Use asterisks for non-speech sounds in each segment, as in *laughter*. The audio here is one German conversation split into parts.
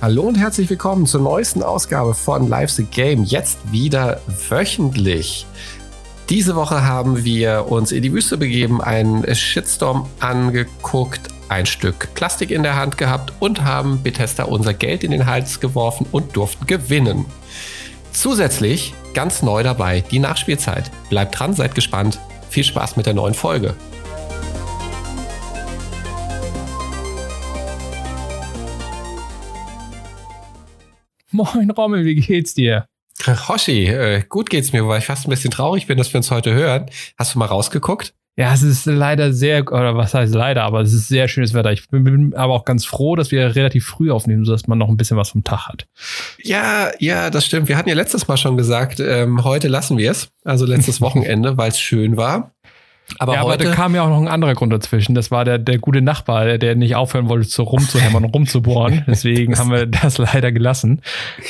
Hallo und herzlich willkommen zur neuesten Ausgabe von Live the Game. Jetzt wieder wöchentlich. Diese Woche haben wir uns in die Wüste begeben, einen Shitstorm angeguckt, ein Stück Plastik in der Hand gehabt und haben Bethesda unser Geld in den Hals geworfen und durften gewinnen. Zusätzlich ganz neu dabei die Nachspielzeit. Bleibt dran, seid gespannt. Viel Spaß mit der neuen Folge. Moin Rommel, wie geht's dir? Hoshi, äh, gut geht's mir, wobei ich fast ein bisschen traurig bin, dass wir uns heute hören. Hast du mal rausgeguckt? Ja, es ist leider sehr, oder was heißt leider, aber es ist sehr schönes Wetter. Ich bin, bin aber auch ganz froh, dass wir relativ früh aufnehmen, sodass man noch ein bisschen was vom Tag hat. Ja, ja, das stimmt. Wir hatten ja letztes Mal schon gesagt, ähm, heute lassen wir es, also letztes *laughs* Wochenende, weil es schön war. Aber, ja, heute, aber da kam ja auch noch ein anderer Grund dazwischen. Das war der, der gute Nachbar, der, der nicht aufhören wollte, so rumzuhämmern und *laughs* rumzubohren. Deswegen haben wir das leider gelassen.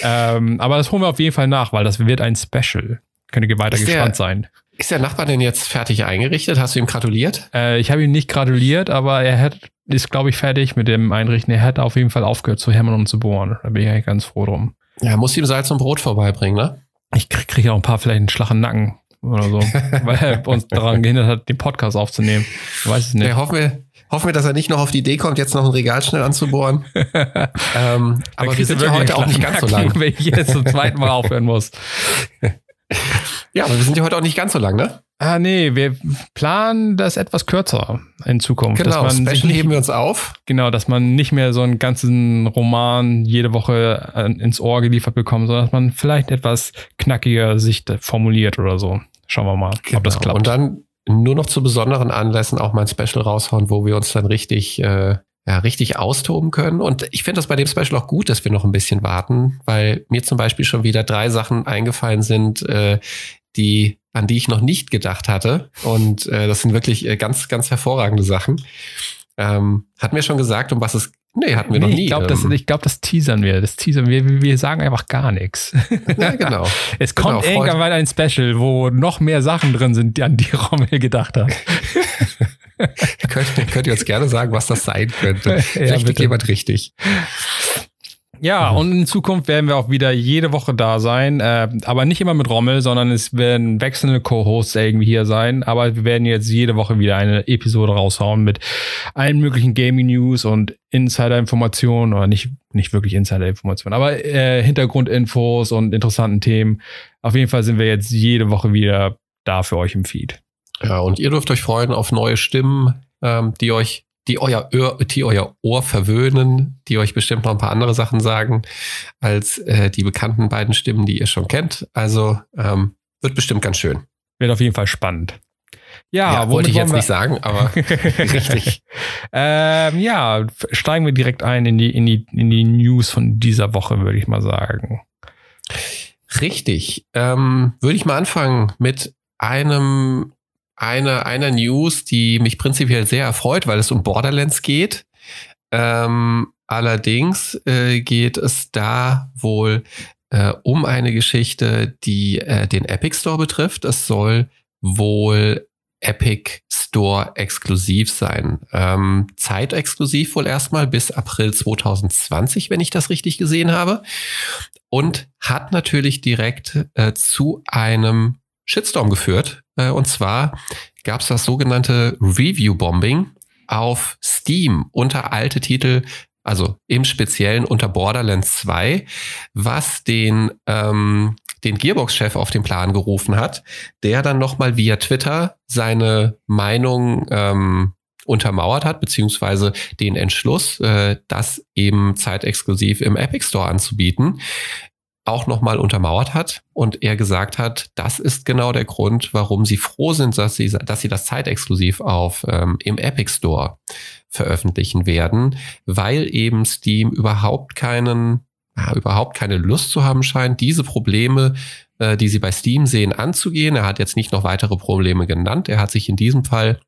Ähm, aber das holen wir auf jeden Fall nach, weil das wird ein Special. Könnt ihr weiter ist gespannt der, sein. Ist der Nachbar denn jetzt fertig eingerichtet? Hast du ihm gratuliert? Äh, ich habe ihm nicht gratuliert, aber er hat, ist, glaube ich, fertig mit dem Einrichten. Er hat auf jeden Fall aufgehört zu hämmern und zu bohren. Da bin ich eigentlich ganz froh drum. Ja, muss ihm Salz und Brot vorbeibringen, ne? Ich kriege krieg auch ein paar vielleicht einen flachen Nacken oder so, *laughs* weil er uns daran gehindert hat, den Podcast aufzunehmen. Ich weiß es nicht. Ja, hoffen, wir, hoffen wir, dass er nicht noch auf die Idee kommt, jetzt noch ein Regal schnell anzubohren. *laughs* ähm, aber wir sind ja heute auch nicht ganz so lang. Wenn ich jetzt zum zweiten Mal aufhören muss. *laughs* ja, aber wir sind ja heute auch nicht ganz so lang, ne? Ah, nee, wir planen das etwas kürzer in Zukunft. Genau, dass man Special heben wir uns auf. Genau, dass man nicht mehr so einen ganzen Roman jede Woche ins Ohr geliefert bekommt, sondern dass man vielleicht etwas knackiger sich formuliert oder so. Schauen wir mal, genau. ob das genau. klappt. Und dann nur noch zu besonderen Anlässen auch mal ein Special raushauen, wo wir uns dann richtig, äh, ja, richtig austoben können. Und ich finde das bei dem Special auch gut, dass wir noch ein bisschen warten, weil mir zum Beispiel schon wieder drei Sachen eingefallen sind, äh, die, an die ich noch nicht gedacht hatte. Und äh, das sind wirklich äh, ganz, ganz hervorragende Sachen. Ähm, hat mir schon gesagt, um was es. Nee, hatten wir nee, noch nie. Ich glaube, das, ähm. glaub, das teasern wir. Das teasern wir. Wir sagen einfach gar nichts. Ja, genau. *laughs* es kommt genau, irgendwann ein Special, wo noch mehr Sachen drin sind, an die *laughs* Rommel gedacht hat. *laughs* könnt, könnt ihr uns gerne sagen, was das sein könnte. Vielleicht ja, jemand richtig. Ja, und in Zukunft werden wir auch wieder jede Woche da sein, äh, aber nicht immer mit Rommel, sondern es werden wechselnde Co-Hosts irgendwie hier sein. Aber wir werden jetzt jede Woche wieder eine Episode raushauen mit allen möglichen Gaming-News und Insider-Informationen oder nicht, nicht wirklich Insider-Informationen, aber äh, Hintergrundinfos und interessanten Themen. Auf jeden Fall sind wir jetzt jede Woche wieder da für euch im Feed. Ja, und ihr dürft euch freuen auf neue Stimmen, ähm, die euch die euer, Ohr, die euer Ohr verwöhnen, die euch bestimmt noch ein paar andere Sachen sagen als äh, die bekannten beiden Stimmen, die ihr schon kennt. Also ähm, wird bestimmt ganz schön. Wird auf jeden Fall spannend. Ja, ja wollte ich jetzt nicht sagen, aber *laughs* richtig. ähm, ja, steigen wir direkt ein in die, in, die, in die News von dieser Woche, würde ich mal sagen. Richtig. Ähm, würde ich mal anfangen mit einem eine, einer News, die mich prinzipiell sehr erfreut, weil es um Borderlands geht. Ähm, allerdings äh, geht es da wohl äh, um eine Geschichte, die äh, den Epic Store betrifft. Es soll wohl Epic Store exklusiv sein. Ähm, zeitexklusiv wohl erstmal bis April 2020, wenn ich das richtig gesehen habe. Und hat natürlich direkt äh, zu einem Shitstorm geführt. Äh, und zwar gab es das sogenannte Review-Bombing auf Steam unter alte Titel, also im Speziellen unter Borderlands 2, was den, ähm, den Gearbox-Chef auf den Plan gerufen hat, der dann nochmal via Twitter seine Meinung ähm, untermauert hat, beziehungsweise den Entschluss, äh, das eben zeitexklusiv im Epic Store anzubieten auch nochmal untermauert hat und er gesagt hat, das ist genau der Grund, warum sie froh sind, dass sie, dass sie das zeitexklusiv auf ähm, im Epic Store veröffentlichen werden, weil eben Steam überhaupt keinen, ja, überhaupt keine Lust zu haben scheint, diese Probleme, äh, die sie bei Steam sehen, anzugehen. Er hat jetzt nicht noch weitere Probleme genannt. Er hat sich in diesem Fall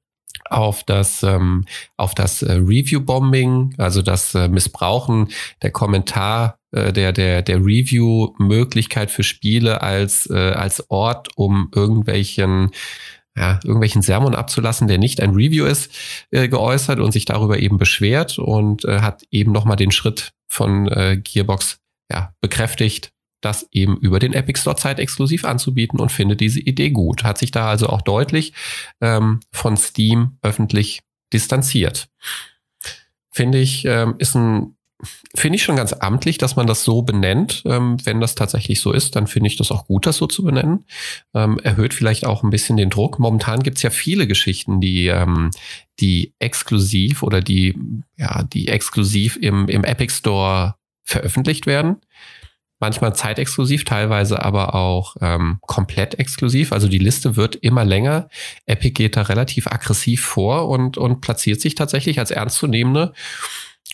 auf das ähm, auf das äh, Review Bombing, also das äh, Missbrauchen der Kommentar äh, der, der, der Review-Möglichkeit für Spiele als, äh, als Ort, um irgendwelchen ja, irgendwelchen Sermon abzulassen, der nicht ein Review ist, äh, geäußert und sich darüber eben beschwert und äh, hat eben nochmal den Schritt von äh, Gearbox ja, bekräftigt, das eben über den Epic Store zeitexklusiv anzubieten und finde diese Idee gut. Hat sich da also auch deutlich ähm, von Steam öffentlich distanziert. Finde ich, ähm, ist ein finde ich schon ganz amtlich, dass man das so benennt. Ähm, wenn das tatsächlich so ist, dann finde ich das auch gut, das so zu benennen. Ähm, erhöht vielleicht auch ein bisschen den Druck. Momentan gibt es ja viele Geschichten, die, ähm, die exklusiv oder die, ja, die exklusiv im, im Epic Store veröffentlicht werden manchmal zeitexklusiv, teilweise aber auch ähm, komplett exklusiv. Also die Liste wird immer länger. Epic geht da relativ aggressiv vor und, und platziert sich tatsächlich als ernstzunehmende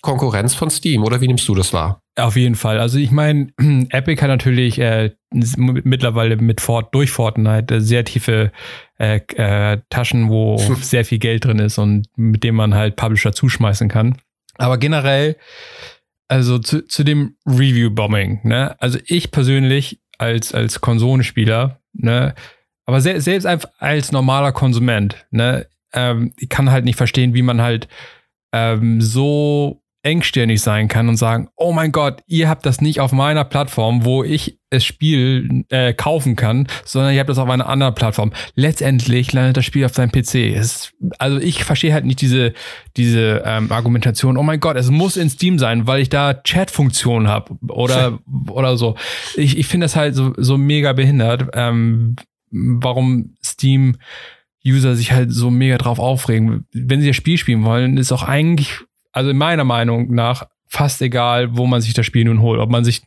Konkurrenz von Steam. Oder wie nimmst du das wahr? Auf jeden Fall. Also ich meine, *clears throat* Epic hat natürlich äh, mittlerweile mit Fort, durch Fortnite äh, sehr tiefe äh, äh, Taschen, wo *laughs* sehr viel Geld drin ist und mit dem man halt Publisher zuschmeißen kann. Aber generell also zu, zu dem Review-Bombing, ne? Also ich persönlich als, als Konsolenspieler, ne? Aber se selbst als normaler Konsument, ne? Ähm, ich kann halt nicht verstehen, wie man halt ähm, so engstirnig sein kann und sagen, oh mein Gott, ihr habt das nicht auf meiner Plattform, wo ich das Spiel äh, kaufen kann, sondern ihr habt das auf einer anderen Plattform. Letztendlich landet das Spiel auf deinem PC. Es, also ich verstehe halt nicht diese, diese ähm, Argumentation, oh mein Gott, es muss in Steam sein, weil ich da Chat-Funktionen habe oder, *laughs* oder so. Ich, ich finde das halt so, so mega behindert, ähm, warum Steam User sich halt so mega drauf aufregen. Wenn sie das Spiel spielen wollen, ist auch eigentlich also in meiner Meinung nach fast egal, wo man sich das Spiel nun holt. Ob man sich,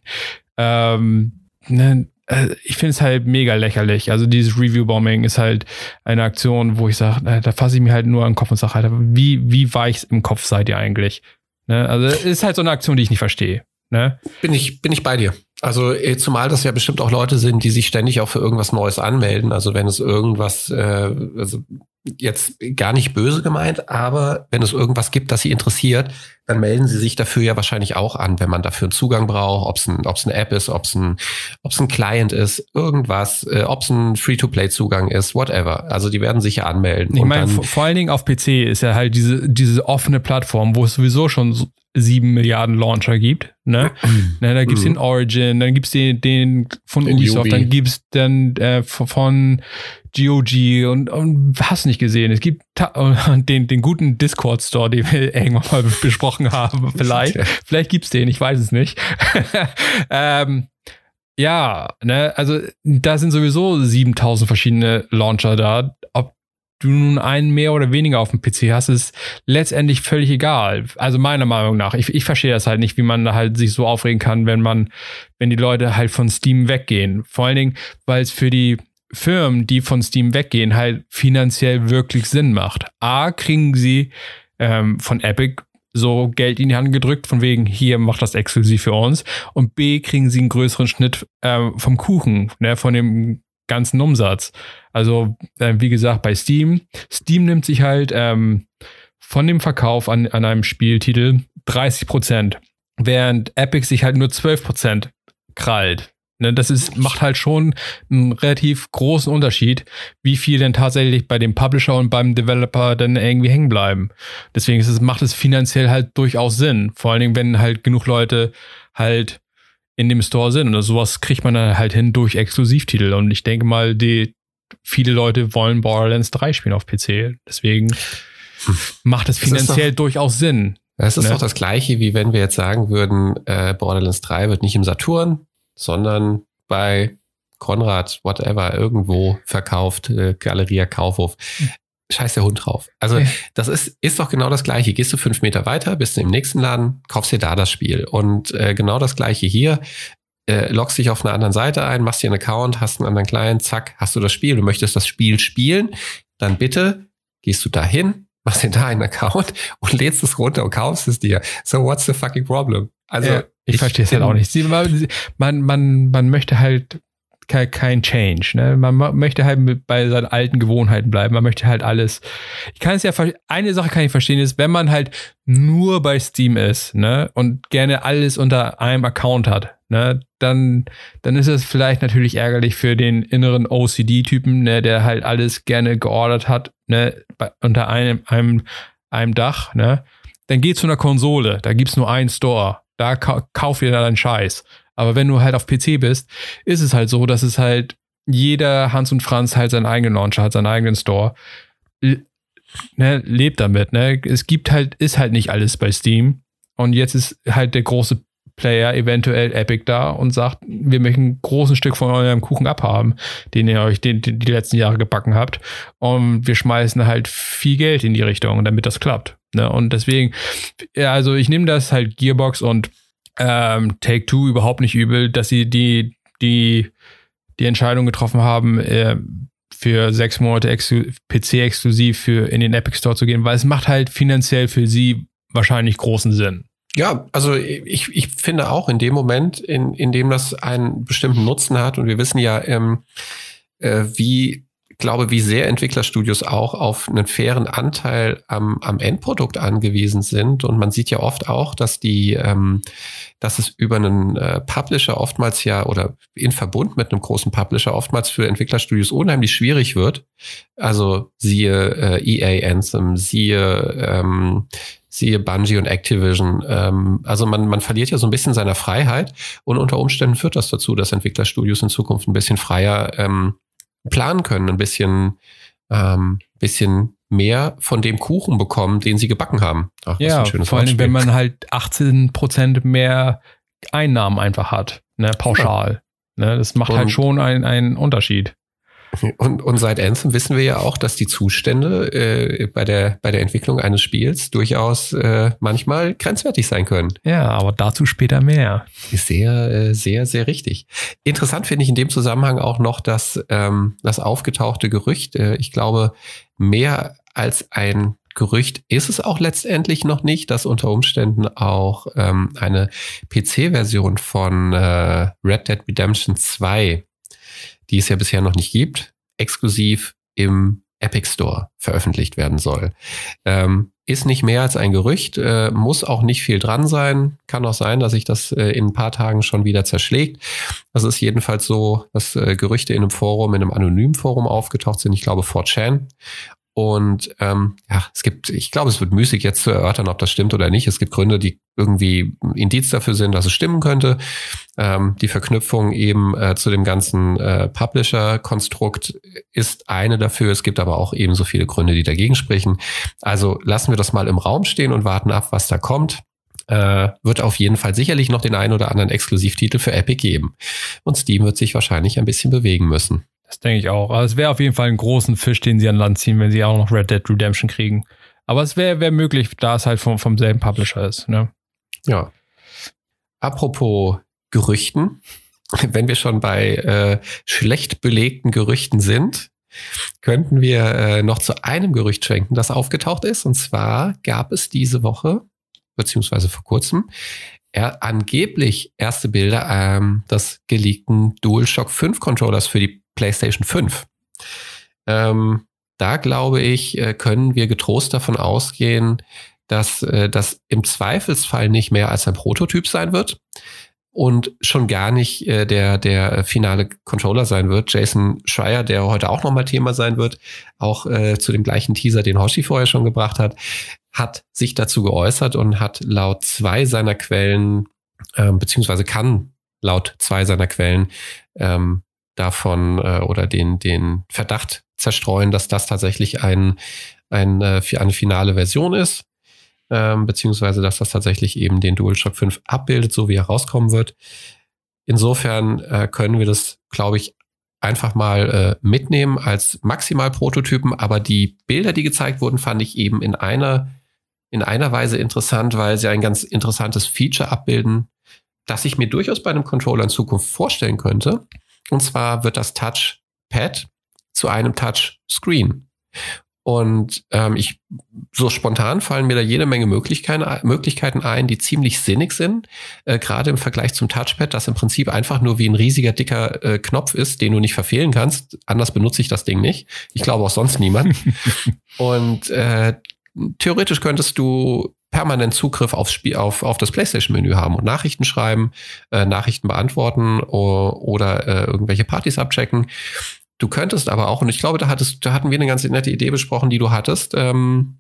ähm, ne, äh, ich finde es halt mega lächerlich. Also dieses Review-Bombing ist halt eine Aktion, wo ich sage, äh, da fasse ich mir halt nur an den Kopf und sage halt, wie, wie weich im Kopf seid ihr eigentlich? Ne? Also es ist halt so eine Aktion, die ich nicht verstehe. Ne? Bin ich, bin ich bei dir. Also äh, zumal das ja bestimmt auch Leute sind, die sich ständig auch für irgendwas Neues anmelden. Also wenn es irgendwas, äh, also jetzt gar nicht böse gemeint, aber wenn es irgendwas gibt, das sie interessiert, dann melden sie sich dafür ja wahrscheinlich auch an, wenn man dafür einen Zugang braucht, ob es ein, ob's eine App ist, ob es ein, ob's ein Client ist, irgendwas, äh, ob es ein Free-to-Play-Zugang ist, whatever. Also die werden sich ja anmelden. Ich meine, vor allen Dingen auf PC ist ja halt diese, diese offene Plattform, wo es sowieso schon sieben Milliarden Launcher gibt. Ne? *clears throat* ne da gibt es mhm. den Origin, dann gibt es den, den von den Ubisoft, Ubi. dann gibt es dann äh, von GOG und, und hast nicht gesehen. Es gibt *laughs* den, den guten Discord-Store, den wir *laughs* irgendwann mal besprochen haben. *laughs* Vielleicht, vielleicht gibt es den, ich weiß es nicht. ähm, ja, ne, also da sind sowieso 7000 verschiedene Launcher da. Ob du nun einen mehr oder weniger auf dem PC hast, ist letztendlich völlig egal. Also meiner Meinung nach. Ich, ich verstehe das halt nicht, wie man da halt sich so aufregen kann, wenn man, wenn die Leute halt von Steam weggehen. Vor allen Dingen, weil es für die Firmen, die von Steam weggehen, halt finanziell wirklich Sinn macht. A, kriegen sie ähm, von Epic so Geld in die Hand gedrückt, von wegen, hier macht das exklusiv für uns. Und B, kriegen sie einen größeren Schnitt ähm, vom Kuchen, ne, von dem ganzen Umsatz. Also, äh, wie gesagt, bei Steam. Steam nimmt sich halt ähm, von dem Verkauf an, an einem Spieltitel 30 Prozent, während Epic sich halt nur 12 Prozent krallt. Ne, das ist, macht halt schon einen relativ großen Unterschied, wie viel denn tatsächlich bei dem Publisher und beim Developer dann irgendwie hängen bleiben. Deswegen ist es, macht es finanziell halt durchaus Sinn. Vor allen Dingen, wenn halt genug Leute halt in dem Store sind. Und sowas kriegt man dann halt hin durch Exklusivtitel. Und ich denke mal, die viele Leute wollen Borderlands 3 spielen auf PC. Deswegen macht es finanziell doch, durchaus Sinn. Das ist ne? doch das Gleiche, wie wenn wir jetzt sagen würden, äh, Borderlands 3 wird nicht im Saturn, sondern bei Konrad, whatever, irgendwo verkauft, äh, Galeria Kaufhof. Scheiß der Hund drauf. Also, das ist, ist doch genau das Gleiche. Gehst du fünf Meter weiter, bist du im nächsten Laden, kaufst dir da das Spiel. Und äh, genau das Gleiche hier. Äh, loggst dich auf einer anderen Seite ein, machst dir einen Account, hast einen anderen Client, zack, hast du das Spiel. Du möchtest das Spiel spielen, dann bitte gehst du da hin, machst dir da einen Account *laughs* und lädst es runter und kaufst es dir. So, what's the fucking problem? Also, ja, ich, ich verstehe es halt auch nicht. Man, man, man möchte halt kein, Change. Ne? Man möchte halt bei seinen alten Gewohnheiten bleiben. Man möchte halt alles. Ich kann es ja, eine Sache kann ich verstehen, ist, wenn man halt nur bei Steam ist ne? und gerne alles unter einem Account hat, ne? dann, dann ist es vielleicht natürlich ärgerlich für den inneren OCD-Typen, ne? der halt alles gerne geordert hat, ne? Bei, unter einem, einem, einem Dach. Ne? Dann geht zu einer Konsole, da gibt es nur einen Store. Da kau kauf dir deinen Scheiß. Aber wenn du halt auf PC bist, ist es halt so, dass es halt jeder Hans und Franz halt seinen eigenen Launcher hat, seinen eigenen Store. Ne, lebt damit, ne? Es gibt halt, ist halt nicht alles bei Steam. Und jetzt ist halt der große Player, eventuell Epic da und sagt, wir möchten ein großes Stück von eurem Kuchen abhaben, den ihr euch den, den, die letzten Jahre gebacken habt. Und wir schmeißen halt viel Geld in die Richtung, damit das klappt. Ne? Und deswegen, ja, also ich nehme das halt Gearbox und ähm, Take Two überhaupt nicht übel, dass sie die, die, die Entscheidung getroffen haben, äh, für sechs Monate PC-exklusiv für in den Epic Store zu gehen, weil es macht halt finanziell für sie wahrscheinlich großen Sinn. Ja, also ich, ich finde auch in dem Moment, in, in dem das einen bestimmten Nutzen hat, und wir wissen ja, ähm, äh, wie glaube, wie sehr Entwicklerstudios auch auf einen fairen Anteil am, am Endprodukt angewiesen sind. Und man sieht ja oft auch, dass die, ähm, dass es über einen äh, Publisher oftmals ja oder in Verbund mit einem großen Publisher oftmals für Entwicklerstudios unheimlich schwierig wird. Also siehe äh, EA Anthem, siehe ähm, siehe Bungie und Activision. Ähm, also man, man verliert ja so ein bisschen seiner Freiheit und unter Umständen führt das dazu, dass Entwicklerstudios in Zukunft ein bisschen freier ähm, planen können, ein bisschen, ähm, bisschen mehr von dem Kuchen bekommen, den sie gebacken haben. Ach, ja, vor allem, wenn man halt 18 Prozent mehr Einnahmen einfach hat, ne, pauschal. Ja. Ne, das macht halt Und halt schon einen Unterschied. Und, und seit Anthem wissen wir ja auch, dass die Zustände äh, bei, der, bei der Entwicklung eines Spiels durchaus äh, manchmal grenzwertig sein können. Ja, aber dazu später mehr. Sehr, äh, sehr, sehr richtig. Interessant finde ich in dem Zusammenhang auch noch, dass ähm, das aufgetauchte Gerücht, äh, ich glaube, mehr als ein Gerücht ist es auch letztendlich noch nicht, dass unter Umständen auch ähm, eine PC-Version von äh, Red Dead Redemption 2 die es ja bisher noch nicht gibt, exklusiv im Epic Store veröffentlicht werden soll. Ähm, ist nicht mehr als ein Gerücht, äh, muss auch nicht viel dran sein. Kann auch sein, dass sich das äh, in ein paar Tagen schon wieder zerschlägt. Das ist jedenfalls so, dass äh, Gerüchte in einem Forum, in einem anonymen Forum aufgetaucht sind. Ich glaube 4chan. Und ähm, ja, es gibt, ich glaube, es wird müßig jetzt zu erörtern, ob das stimmt oder nicht. Es gibt Gründe, die irgendwie Indiz dafür sind, dass es stimmen könnte. Ähm, die Verknüpfung eben äh, zu dem ganzen äh, Publisher-Konstrukt ist eine dafür. Es gibt aber auch eben so viele Gründe, die dagegen sprechen. Also lassen wir das mal im Raum stehen und warten ab, was da kommt. Äh, wird auf jeden Fall sicherlich noch den einen oder anderen Exklusivtitel für Epic geben. Und Steam wird sich wahrscheinlich ein bisschen bewegen müssen. Das denke ich auch. Aber es wäre auf jeden Fall ein großen Fisch, den sie an Land ziehen, wenn sie auch noch Red Dead Redemption kriegen. Aber es wäre wär möglich, da es halt vom, vom selben Publisher ist. Ne? Ja. Apropos Gerüchten, *laughs* wenn wir schon bei äh, schlecht belegten Gerüchten sind, könnten wir äh, noch zu einem Gerücht schwenken, das aufgetaucht ist. Und zwar gab es diese Woche, beziehungsweise vor kurzem, er, angeblich erste Bilder ähm, des geleakten DualShock 5 Controllers für die PlayStation 5. Ähm, da glaube ich, äh, können wir getrost davon ausgehen, dass äh, das im Zweifelsfall nicht mehr als ein Prototyp sein wird und schon gar nicht äh, der, der finale Controller sein wird. Jason Schreier, der heute auch nochmal Thema sein wird, auch äh, zu dem gleichen Teaser, den Hoshi vorher schon gebracht hat, hat sich dazu geäußert und hat laut zwei seiner Quellen, äh, beziehungsweise kann laut zwei seiner Quellen ähm, davon äh, oder den, den Verdacht zerstreuen, dass das tatsächlich ein, ein, äh, eine finale Version ist, ähm, beziehungsweise dass das tatsächlich eben den DualShock 5 abbildet, so wie er rauskommen wird. Insofern äh, können wir das, glaube ich, einfach mal äh, mitnehmen als Maximalprototypen, aber die Bilder, die gezeigt wurden, fand ich eben in einer, in einer Weise interessant, weil sie ein ganz interessantes Feature abbilden, das ich mir durchaus bei einem Controller in Zukunft vorstellen könnte. Und zwar wird das Touchpad zu einem Touchscreen. Und ähm, ich, so spontan fallen mir da jede Menge Möglichkeiten, Möglichkeiten ein, die ziemlich sinnig sind. Äh, Gerade im Vergleich zum Touchpad, das im Prinzip einfach nur wie ein riesiger, dicker äh, Knopf ist, den du nicht verfehlen kannst. Anders benutze ich das Ding nicht. Ich glaube auch sonst niemand. *laughs* Und äh, theoretisch könntest du permanent Zugriff aufs Spiel, auf, auf das PlayStation-Menü haben und Nachrichten schreiben, äh, Nachrichten beantworten oder, oder äh, irgendwelche Partys abchecken. Du könntest aber auch, und ich glaube, da hattest, da hatten wir eine ganz nette Idee besprochen, die du hattest, ähm,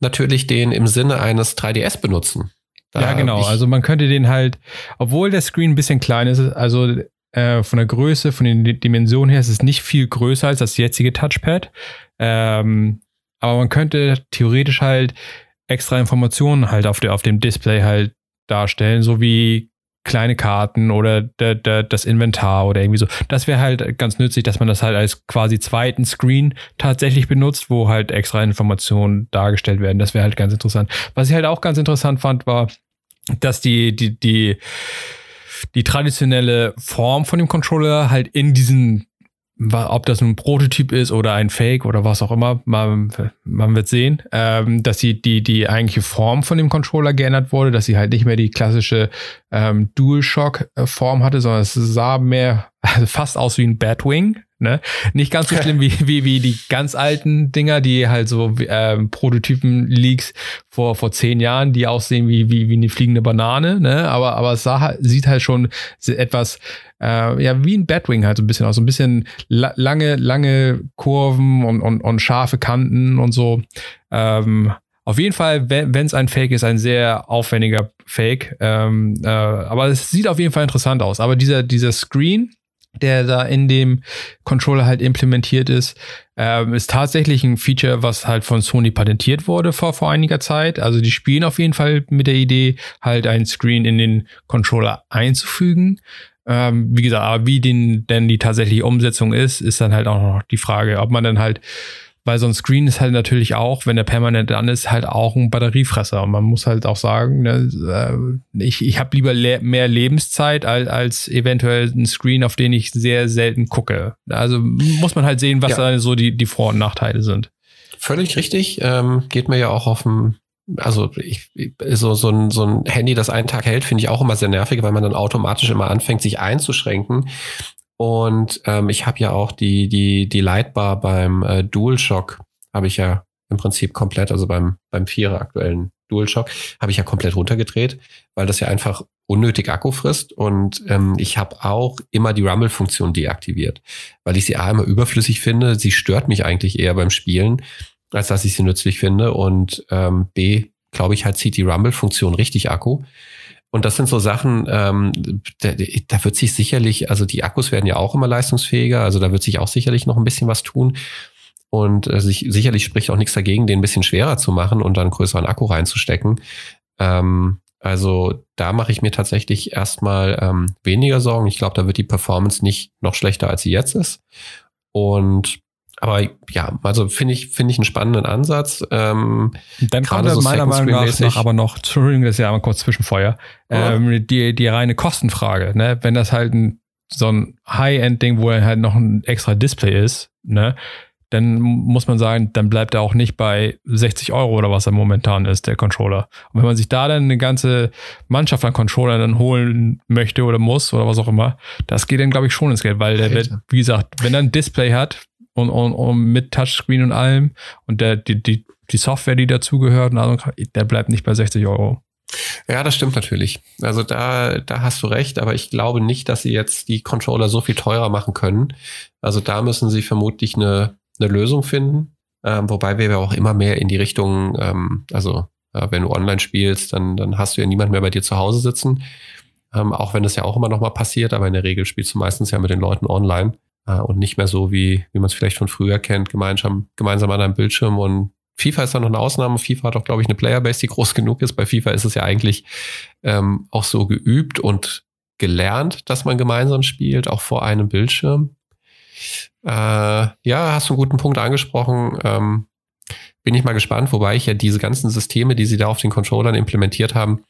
natürlich den im Sinne eines 3DS benutzen. Ja, genau. Also man könnte den halt, obwohl der Screen ein bisschen klein ist, also äh, von der Größe, von den Dimensionen her ist es nicht viel größer als das jetzige Touchpad. Ähm, aber man könnte theoretisch halt extra Informationen halt auf, der, auf dem Display halt darstellen, so wie kleine Karten oder der, der, das Inventar oder irgendwie so. Das wäre halt ganz nützlich, dass man das halt als quasi zweiten Screen tatsächlich benutzt, wo halt extra Informationen dargestellt werden. Das wäre halt ganz interessant. Was ich halt auch ganz interessant fand, war, dass die, die, die, die traditionelle Form von dem Controller halt in diesen ob das ein Prototyp ist oder ein Fake oder was auch immer, man, man wird sehen, ähm, dass sie die, die eigentliche Form von dem Controller geändert wurde, dass sie halt nicht mehr die klassische ähm, DualShock-Form hatte, sondern es sah mehr, also *laughs* fast aus wie ein Batwing, Ne? Nicht ganz so *laughs* schlimm wie, wie, wie die ganz alten Dinger, die halt so ähm, Prototypen-Leaks vor, vor zehn Jahren, die aussehen wie, wie, wie eine fliegende Banane, ne? Aber, aber es sah, sieht halt schon etwas, äh, ja, wie ein Batwing halt so ein bisschen aus. So ein bisschen la lange, lange Kurven und, und, und scharfe Kanten und so. Ähm, auf jeden Fall, wenn es ein Fake ist, ein sehr aufwendiger Fake. Ähm, äh, aber es sieht auf jeden Fall interessant aus. Aber dieser, dieser Screen, der da in dem Controller halt implementiert ist, ähm, ist tatsächlich ein Feature, was halt von Sony patentiert wurde vor, vor einiger Zeit. Also die spielen auf jeden Fall mit der Idee, halt ein Screen in den Controller einzufügen. Ähm, wie gesagt, aber wie den, denn die tatsächliche Umsetzung ist, ist dann halt auch noch die Frage, ob man dann halt weil so ein Screen ist halt natürlich auch, wenn der permanent an ist, halt auch ein Batteriefresser. Und man muss halt auch sagen, ne, äh, ich, ich habe lieber le mehr Lebenszeit als, als eventuell ein Screen, auf den ich sehr selten gucke. Also muss man halt sehen, was ja. da so die, die Vor- und Nachteile sind. Völlig richtig. Ähm, geht mir ja auch auf dem also ich, so, so, ein, so ein Handy, das einen Tag hält, finde ich auch immer sehr nervig, weil man dann automatisch immer anfängt, sich einzuschränken. Und ähm, ich habe ja auch die, die, die Lightbar beim äh, DualShock, habe ich ja im Prinzip komplett, also beim, beim Vierer aktuellen DualShock, habe ich ja komplett runtergedreht, weil das ja einfach unnötig Akku frisst. Und ähm, ich habe auch immer die Rumble-Funktion deaktiviert, weil ich sie A immer überflüssig finde. Sie stört mich eigentlich eher beim Spielen, als dass ich sie nützlich finde. Und ähm, B, glaube ich, halt zieht die Rumble-Funktion richtig Akku. Und das sind so Sachen, ähm, da, da wird sich sicherlich, also die Akkus werden ja auch immer leistungsfähiger, also da wird sich auch sicherlich noch ein bisschen was tun. Und äh, sich, sicherlich spricht auch nichts dagegen, den ein bisschen schwerer zu machen und dann einen größeren Akku reinzustecken. Ähm, also da mache ich mir tatsächlich erstmal ähm, weniger Sorgen. Ich glaube, da wird die Performance nicht noch schlechter, als sie jetzt ist. Und aber ja, also finde ich, finde ich einen spannenden Ansatz. Ähm, Dann kommt so meiner Meinung nach noch, aber noch, Entschuldigung, das ist ja einmal kurz Zwischenfeuer, ja. ähm, die, die reine Kostenfrage, ne? Wenn das halt ein, so ein High-End-Ding, wo halt noch ein extra Display ist, ne? Dann muss man sagen, dann bleibt er auch nicht bei 60 Euro oder was er momentan ist, der Controller. Und wenn man sich da dann eine ganze Mannschaft an Controllern dann holen möchte oder muss oder was auch immer, das geht dann, glaube ich, schon ins Geld, weil der wird, wie gesagt, wenn er ein Display hat, und, und, und mit Touchscreen und allem und der, die, die, die Software, die dazugehört, der bleibt nicht bei 60 Euro. Ja, das stimmt natürlich. Also da, da hast du recht, aber ich glaube nicht, dass sie jetzt die Controller so viel teurer machen können. Also da müssen sie vermutlich eine, eine Lösung finden. Ähm, wobei wir ja auch immer mehr in die Richtung, ähm, also äh, wenn du online spielst, dann, dann hast du ja niemand mehr bei dir zu Hause sitzen. Ähm, auch wenn das ja auch immer noch mal passiert, aber in der Regel spielst du meistens ja mit den Leuten online äh, und nicht mehr so, wie, wie man es vielleicht von früher kennt, gemeinsam, gemeinsam an einem Bildschirm. Und FIFA ist da noch eine Ausnahme. FIFA hat auch, glaube ich, eine Playerbase, die groß *laughs* genug ist. Bei FIFA ist es ja eigentlich ähm, auch so geübt und gelernt, dass man gemeinsam spielt, auch vor einem Bildschirm. Äh, ja, hast du einen guten Punkt angesprochen. Ähm, bin ich mal gespannt, wobei ich ja diese ganzen Systeme, die sie da auf den Controllern implementiert haben,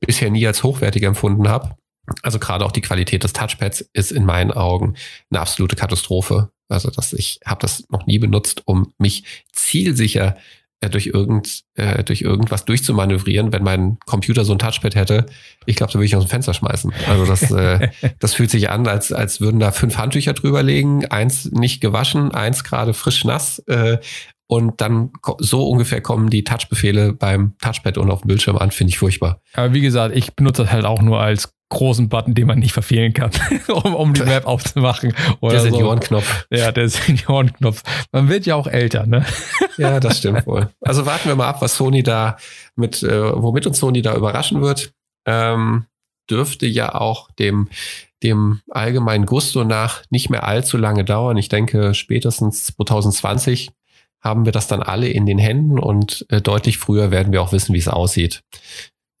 bisher nie als hochwertig empfunden habe. Also gerade auch die Qualität des Touchpads ist in meinen Augen eine absolute Katastrophe. Also dass ich habe das noch nie benutzt, um mich zielsicher äh, durch irgend äh, durch irgendwas durchzumanövrieren. Wenn mein Computer so ein Touchpad hätte, ich glaube, da würde ich aus dem Fenster schmeißen. Also das äh, *laughs* das fühlt sich an, als als würden da fünf Handtücher drüber legen, eins nicht gewaschen, eins gerade frisch nass äh, und dann so ungefähr kommen die Touchbefehle beim Touchpad und auf dem Bildschirm an, finde ich furchtbar. Aber wie gesagt, ich benutze das halt auch nur als großen Button, den man nicht verfehlen kann, *laughs* um, um die Map aufzumachen. Oder der Seniorenknopf. So. Ja, der Seniorenknopf. Man wird ja auch älter, ne? Ja, das stimmt wohl. Also warten wir mal ab, was Sony da mit, äh, womit uns Sony da überraschen wird. Ähm, dürfte ja auch dem, dem allgemeinen Gusto nach nicht mehr allzu lange dauern. Ich denke, spätestens 2020 haben wir das dann alle in den Händen und äh, deutlich früher werden wir auch wissen, wie es aussieht.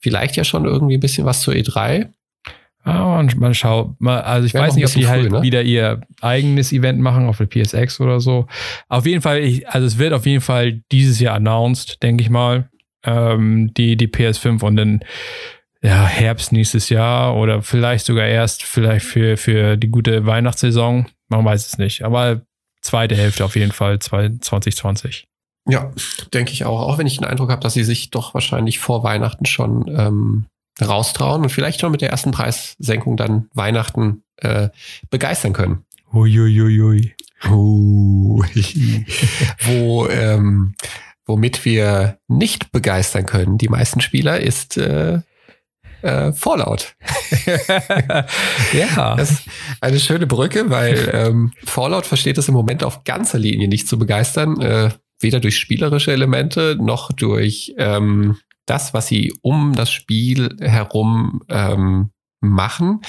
Vielleicht ja schon irgendwie ein bisschen was zur E3. Ja, man, man schaut mal, also ich Wäre weiß nicht, ob die halt früh, halt ne? wieder ihr eigenes Event machen auf der PSX oder so. Auf jeden Fall, ich, also es wird auf jeden Fall dieses Jahr announced, denke ich mal, ähm, die, die PS5 und dann ja, Herbst nächstes Jahr oder vielleicht sogar erst vielleicht für, für die gute Weihnachtssaison. Man weiß es nicht. Aber zweite Hälfte auf jeden Fall 2020. Ja, denke ich auch. Auch wenn ich den Eindruck habe, dass sie sich doch wahrscheinlich vor Weihnachten schon ähm, raustrauen und vielleicht schon mit der ersten Preissenkung dann Weihnachten äh, begeistern können. Uiuiui. Uh, Wo, ähm, womit wir nicht begeistern können, die meisten Spieler, ist äh, äh, Fallout. *laughs* ja. Das ist eine schöne Brücke, weil ähm, Fallout versteht es im Moment auf ganzer Linie nicht zu begeistern. Äh, weder durch spielerische Elemente noch durch ähm, das, was sie um das Spiel herum ähm, machen.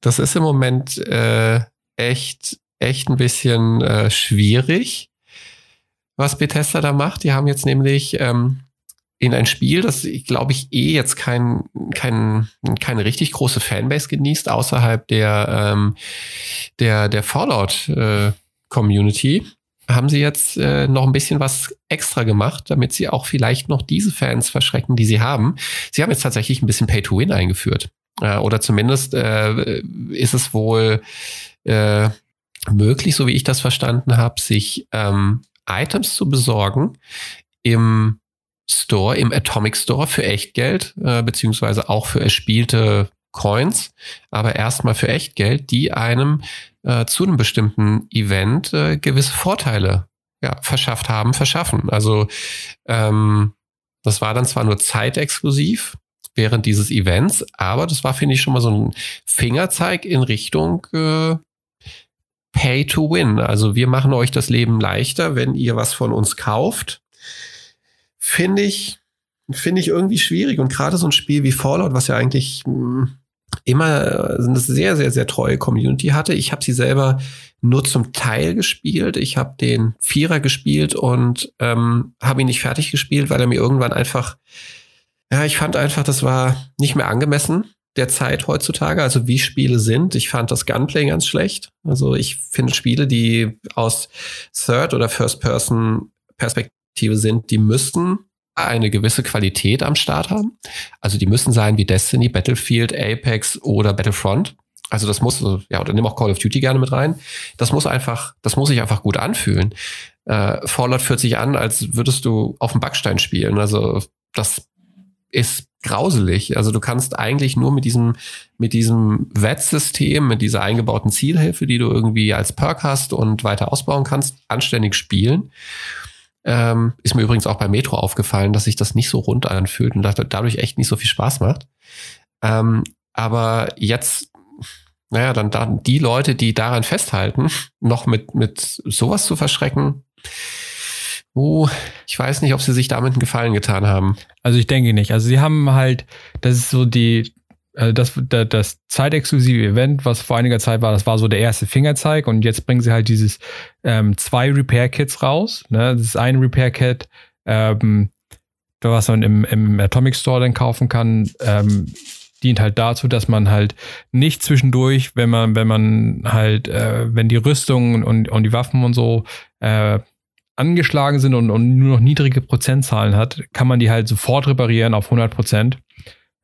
Das ist im Moment äh, echt, echt ein bisschen äh, schwierig, was Bethesda da macht. Die haben jetzt nämlich ähm, in ein Spiel, das, glaube ich, eh jetzt kein, kein, keine richtig große Fanbase genießt, außerhalb der, ähm, der, der Fallout-Community. Äh, haben sie jetzt äh, noch ein bisschen was extra gemacht, damit sie auch vielleicht noch diese Fans verschrecken, die sie haben. Sie haben jetzt tatsächlich ein bisschen Pay-to-Win eingeführt. Äh, oder zumindest äh, ist es wohl äh, möglich, so wie ich das verstanden habe, sich ähm, Items zu besorgen im Store, im Atomic Store für Echtgeld, äh, beziehungsweise auch für erspielte Coins, aber erstmal für Echtgeld, die einem äh, zu einem bestimmten Event äh, gewisse Vorteile ja, verschafft haben, verschaffen. Also ähm, das war dann zwar nur zeitexklusiv während dieses Events, aber das war, finde ich, schon mal so ein Fingerzeig in Richtung äh, Pay to Win. Also wir machen euch das Leben leichter, wenn ihr was von uns kauft. Finde ich, finde ich irgendwie schwierig. Und gerade so ein Spiel wie Fallout, was ja eigentlich mh, hm, immer eine sehr, sehr, sehr treue Community hatte. Ich habe sie selber nur zum Teil gespielt. Ich habe den Vierer gespielt und ähm, habe ihn nicht fertig gespielt, weil er mir irgendwann einfach, ja, ich fand einfach, das war nicht mehr angemessen der Zeit heutzutage, also wie Spiele sind. Ich fand das Gunplay ganz schlecht. Also ich finde Spiele, die aus Third- oder First-Person-Perspektive sind, die müssten eine gewisse Qualität am Start haben. Also die müssen sein wie Destiny, Battlefield, Apex oder Battlefront. Also das muss, ja, oder nimm auch Call of Duty gerne mit rein. Das muss einfach, das muss sich einfach gut anfühlen. Äh, Fallout fühlt sich an, als würdest du auf dem Backstein spielen. Also das ist grauselig. Also du kannst eigentlich nur mit diesem, mit diesem Wettsystem, mit dieser eingebauten Zielhilfe, die du irgendwie als Perk hast und weiter ausbauen kannst, anständig spielen. Ähm, ist mir übrigens auch bei Metro aufgefallen, dass sich das nicht so rund anfühlt und dadurch echt nicht so viel Spaß macht. Ähm, aber jetzt, naja, dann, dann die Leute, die daran festhalten, *laughs* noch mit, mit sowas zu verschrecken, Oh, ich weiß nicht, ob sie sich damit einen Gefallen getan haben. Also ich denke nicht. Also sie haben halt, das ist so die, das, das, das zeitexklusive Event, was vor einiger Zeit war, das war so der erste Fingerzeig und jetzt bringen sie halt dieses ähm, zwei Repair-Kits raus. Ne? Das ist ein Repair-Kit, ähm, was man im, im Atomic Store dann kaufen kann. Ähm, dient halt dazu, dass man halt nicht zwischendurch, wenn man, wenn man halt, äh, wenn die Rüstungen und, und die Waffen und so äh, angeschlagen sind und, und, nur noch niedrige Prozentzahlen hat, kann man die halt sofort reparieren auf 100 Prozent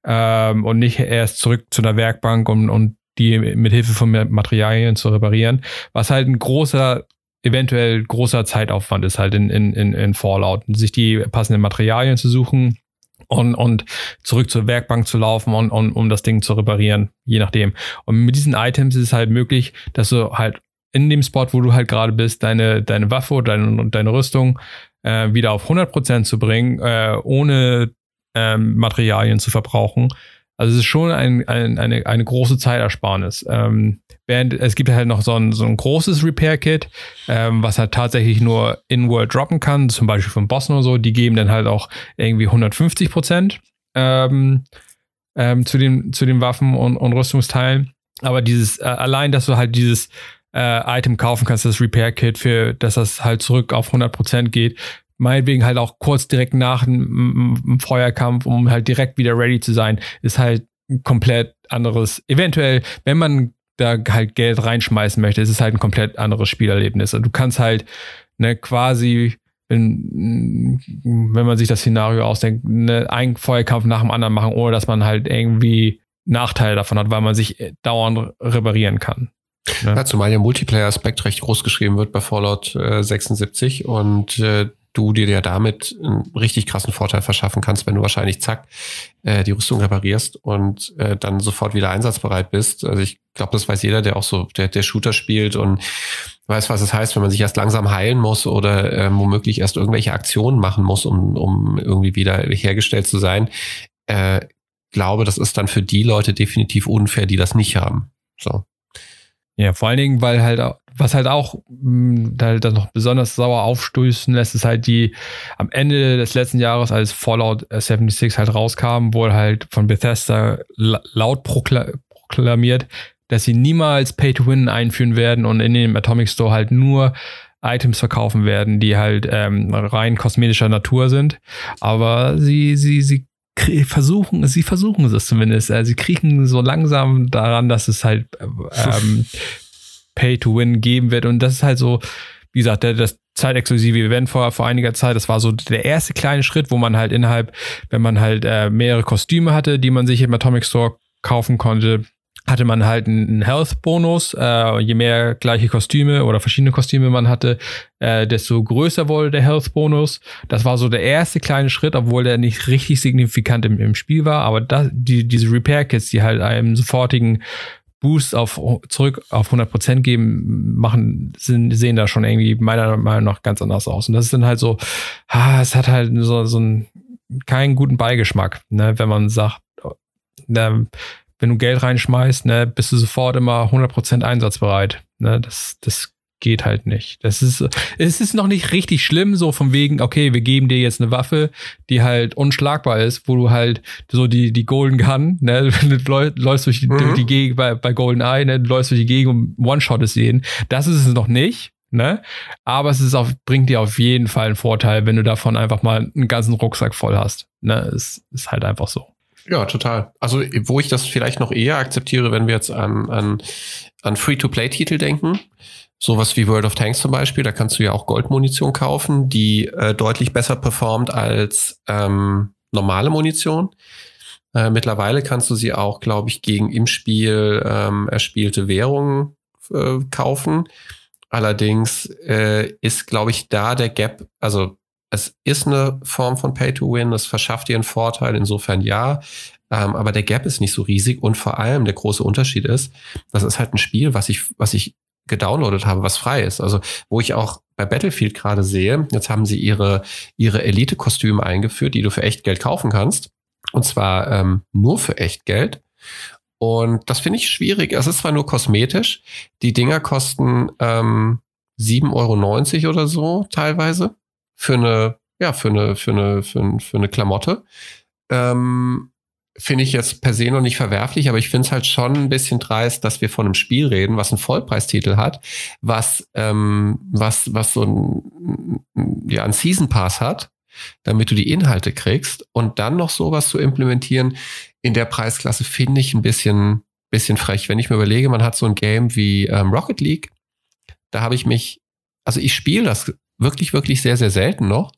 ähm, und nicht erst zurück zu der Werkbank und, und die mit Hilfe von Materialien zu reparieren, was halt ein großer, eventuell großer Zeitaufwand ist halt in, in, in, Fallout, sich die passenden Materialien zu suchen und, und zurück zur Werkbank zu laufen und, und um das Ding zu reparieren, je nachdem. Und mit diesen Items ist es halt möglich, dass du halt in dem Spot, wo du halt gerade bist, deine, deine Waffe oder deine, deine Rüstung äh, wieder auf 100% zu bringen, äh, ohne ähm, Materialien zu verbrauchen. Also es ist schon ein, ein, eine, eine große Zeitersparnis. Ähm, während es gibt halt noch so ein, so ein großes Repair-Kit, ähm, was halt tatsächlich nur in-World droppen kann, zum Beispiel von Bossen oder so, die geben dann halt auch irgendwie 150 Prozent ähm, ähm, zu, den, zu den Waffen und, und Rüstungsteilen. Aber dieses, äh, allein, dass du halt dieses äh, Item kaufen kannst, das Repair-Kit, für dass das halt zurück auf 100 Prozent geht, meinetwegen halt auch kurz direkt nach einem Feuerkampf, um halt direkt wieder ready zu sein, ist halt ein komplett anderes. Eventuell, wenn man da halt Geld reinschmeißen möchte, ist es halt ein komplett anderes Spielerlebnis. Und du kannst halt ne, quasi, wenn, wenn man sich das Szenario ausdenkt, ne, einen Feuerkampf nach dem anderen machen, ohne dass man halt irgendwie Nachteile davon hat, weil man sich dauernd reparieren kann. Ne? Ja, zumal der Multiplayer-Aspekt recht groß geschrieben wird bei Fallout äh, 76 und äh, du dir ja damit einen richtig krassen Vorteil verschaffen kannst, wenn du wahrscheinlich zack äh, die Rüstung reparierst und äh, dann sofort wieder einsatzbereit bist. Also ich glaube, das weiß jeder, der auch so der, der Shooter spielt und weiß, was es heißt, wenn man sich erst langsam heilen muss oder äh, womöglich erst irgendwelche Aktionen machen muss, um, um irgendwie wieder hergestellt zu sein. Äh, glaube, das ist dann für die Leute definitiv unfair, die das nicht haben. So. Ja, vor allen Dingen, weil halt, was halt auch hm, halt das noch besonders sauer aufstößen lässt, ist halt die am Ende des letzten Jahres, als Fallout 76 halt rauskam, wurde halt von Bethesda laut prokla proklamiert, dass sie niemals Pay-to-Win einführen werden und in dem Atomic Store halt nur Items verkaufen werden, die halt ähm, rein kosmetischer Natur sind. Aber sie, sie, sie versuchen, sie versuchen es zumindest. sie kriegen so langsam daran, dass es halt ähm, *laughs* Pay to Win geben wird. Und das ist halt so, wie gesagt, das zeitexklusive Event vor, vor einiger Zeit, das war so der erste kleine Schritt, wo man halt innerhalb, wenn man halt äh, mehrere Kostüme hatte, die man sich im Atomic Store kaufen konnte, hatte man halt einen Health-Bonus. Äh, je mehr gleiche Kostüme oder verschiedene Kostüme man hatte, äh, desto größer wurde der Health-Bonus. Das war so der erste kleine Schritt, obwohl der nicht richtig signifikant im, im Spiel war. Aber das, die, diese Repair-Kits, die halt einem sofortigen Boost auf zurück auf 100% geben, machen, sind, sehen da schon irgendwie meiner Meinung nach ganz anders aus. Und das ist dann halt so, ah, es hat halt so, so einen, keinen guten Beigeschmack, ne, wenn man sagt, ne, wenn du Geld reinschmeißt, ne, bist du sofort immer 100% einsatzbereit. Ne, das, das geht halt nicht. Das ist, es ist noch nicht richtig schlimm, so von wegen, okay, wir geben dir jetzt eine Waffe, die halt unschlagbar ist, wo du halt so die, die Golden Gun, ne, *laughs* du läufst durch die, mhm. durch die Gegend bei, bei Golden Eye, ne, du läufst durch die Gegend und One-Shot es sehen. Das ist es noch nicht. Ne? Aber es ist auf, bringt dir auf jeden Fall einen Vorteil, wenn du davon einfach mal einen ganzen Rucksack voll hast. Ne? Es ist halt einfach so. Ja, total. Also, wo ich das vielleicht noch eher akzeptiere, wenn wir jetzt an, an, an Free-to-Play-Titel denken, sowas wie World of Tanks zum Beispiel, da kannst du ja auch Goldmunition kaufen, die äh, deutlich besser performt als ähm, normale Munition. Äh, mittlerweile kannst du sie auch, glaube ich, gegen im Spiel ähm, erspielte Währungen äh, kaufen. Allerdings äh, ist, glaube ich, da der Gap, also es ist eine Form von Pay-to-Win, es verschafft dir einen Vorteil, insofern ja. Ähm, aber der Gap ist nicht so riesig und vor allem der große Unterschied ist, das ist halt ein Spiel, was ich, was ich gedownloadet habe, was frei ist. Also wo ich auch bei Battlefield gerade sehe, jetzt haben sie ihre, ihre Elite-Kostüme eingeführt, die du für echt Geld kaufen kannst. Und zwar ähm, nur für echt Geld. Und das finde ich schwierig. Es ist zwar nur kosmetisch. Die Dinger kosten ähm, 7,90 Euro oder so teilweise für eine, ja, für eine, für eine, für, für eine Klamotte. Ähm, finde ich jetzt per se noch nicht verwerflich, aber ich finde es halt schon ein bisschen dreist, dass wir von einem Spiel reden, was einen Vollpreistitel hat, was, ähm, was, was so ein, ja, ein Season Pass hat, damit du die Inhalte kriegst und dann noch sowas zu implementieren in der Preisklasse finde ich ein bisschen, bisschen frech. Wenn ich mir überlege, man hat so ein Game wie ähm, Rocket League, da habe ich mich, also ich spiele das wirklich, wirklich sehr, sehr selten noch.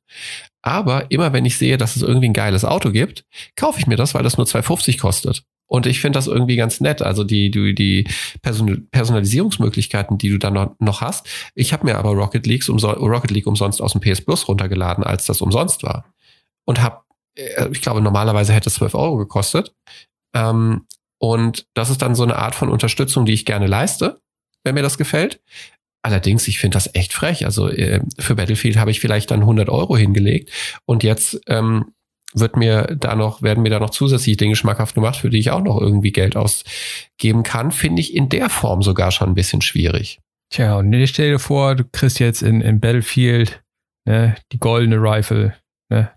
Aber immer wenn ich sehe, dass es irgendwie ein geiles Auto gibt, kaufe ich mir das, weil das nur 2,50 kostet. Und ich finde das irgendwie ganz nett. Also die, die, die Personalisierungsmöglichkeiten, die du dann noch, hast. Ich habe mir aber Rocket, Leagues umso Rocket League umsonst aus dem PS Plus runtergeladen, als das umsonst war. Und habe, äh, ich glaube, normalerweise hätte es 12 Euro gekostet. Ähm, und das ist dann so eine Art von Unterstützung, die ich gerne leiste, wenn mir das gefällt. Allerdings, ich finde das echt frech. Also äh, für Battlefield habe ich vielleicht dann 100 Euro hingelegt und jetzt ähm, wird mir da noch, werden mir da noch zusätzlich Dinge schmackhaft gemacht, für die ich auch noch irgendwie Geld ausgeben kann, finde ich in der Form sogar schon ein bisschen schwierig. Tja, und stell dir vor, du kriegst jetzt in, in Battlefield ne, die goldene Rifle, ne,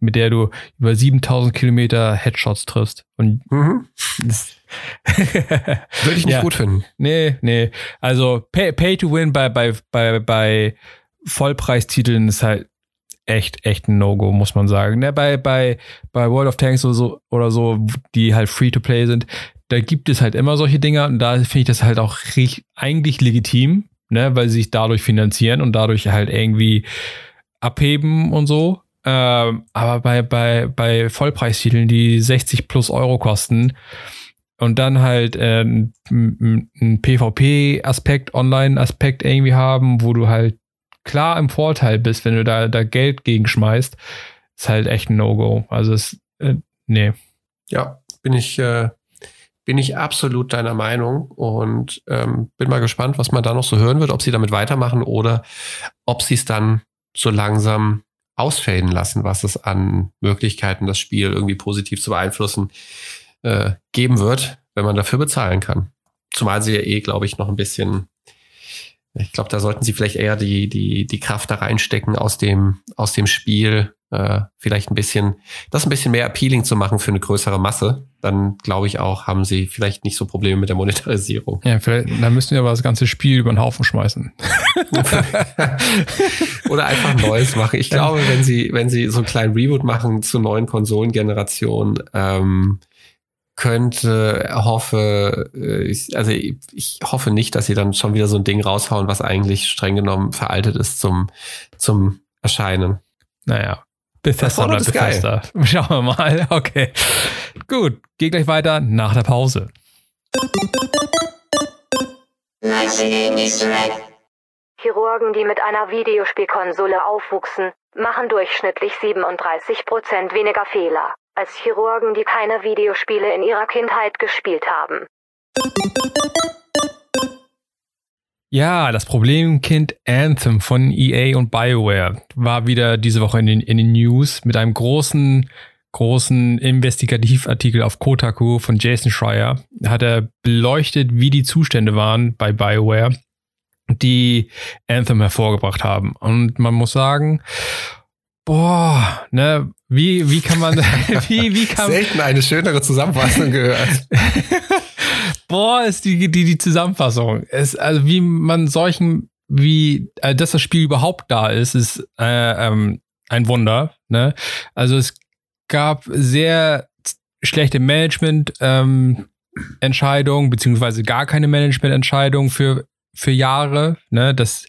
mit der du über 7000 Kilometer Headshots triffst. Und mhm. *laughs* Würde ich nicht ja. gut finden. Nee, nee. Also Pay, pay to Win bei, bei, bei, bei Vollpreistiteln ist halt echt, echt ein No-Go, muss man sagen. Ne, bei, bei, bei World of Tanks oder so, oder so, die halt Free-to-Play sind, da gibt es halt immer solche Dinger und da finde ich das halt auch eigentlich legitim, ne, weil sie sich dadurch finanzieren und dadurch halt irgendwie abheben und so. Ähm, aber bei, bei, bei Vollpreistiteln, die 60 plus Euro kosten und dann halt äh, einen PvP-Aspekt, Online-Aspekt irgendwie haben, wo du halt klar im Vorteil bist, wenn du da, da Geld gegen schmeißt, ist halt echt ein No-Go. Also es, äh, nee. Ja, bin ich, äh, bin ich absolut deiner Meinung und ähm, bin mal gespannt, was man da noch so hören wird, ob sie damit weitermachen oder ob sie es dann so langsam ausfaden lassen, was es an Möglichkeiten, das Spiel irgendwie positiv zu beeinflussen, äh, geben wird, wenn man dafür bezahlen kann. Zumal sie ja eh, glaube ich, noch ein bisschen, ich glaube, da sollten sie vielleicht eher die, die, die Kraft da reinstecken aus dem, aus dem Spiel, äh, vielleicht ein bisschen, das ein bisschen mehr appealing zu machen für eine größere Masse, dann glaube ich auch, haben sie vielleicht nicht so Probleme mit der Monetarisierung. Ja, vielleicht, dann müssen wir aber das ganze Spiel über den Haufen schmeißen. *laughs* Oder einfach Neues machen. Ich glaube, wenn sie, wenn sie so einen kleinen Reboot machen zur neuen Konsolengeneration, ähm, könnte, hoffe, äh, ich, also ich hoffe nicht, dass sie dann schon wieder so ein Ding raushauen, was eigentlich streng genommen veraltet ist zum, zum Erscheinen. Naja, Bethesda oder Bethesda. Geil. *laughs* Schauen wir mal. *laughs* Okay. Gut, geh gleich weiter nach der Pause. Chirurgen, die mit einer Videospielkonsole aufwuchsen, machen durchschnittlich 37% weniger Fehler als Chirurgen, die keine Videospiele in ihrer Kindheit gespielt haben. Ja, das Problemkind Anthem von EA und BioWare war wieder diese Woche in den, in den News mit einem großen, großen Investigativartikel auf Kotaku von Jason Schreier. Hat er beleuchtet, wie die Zustände waren bei BioWare, die Anthem hervorgebracht haben. Und man muss sagen, boah, ne, wie, wie kann man, *laughs* wie, wie kann Selten eine schönere Zusammenfassung gehört. *laughs* Boah, ist die, die, die Zusammenfassung. Es, also wie man solchen, wie, äh, dass das Spiel überhaupt da ist, ist äh, ähm, ein Wunder. Ne? Also es gab sehr schlechte Management ähm, Entscheidungen, beziehungsweise gar keine Management-Entscheidung für, für Jahre. Ne? Das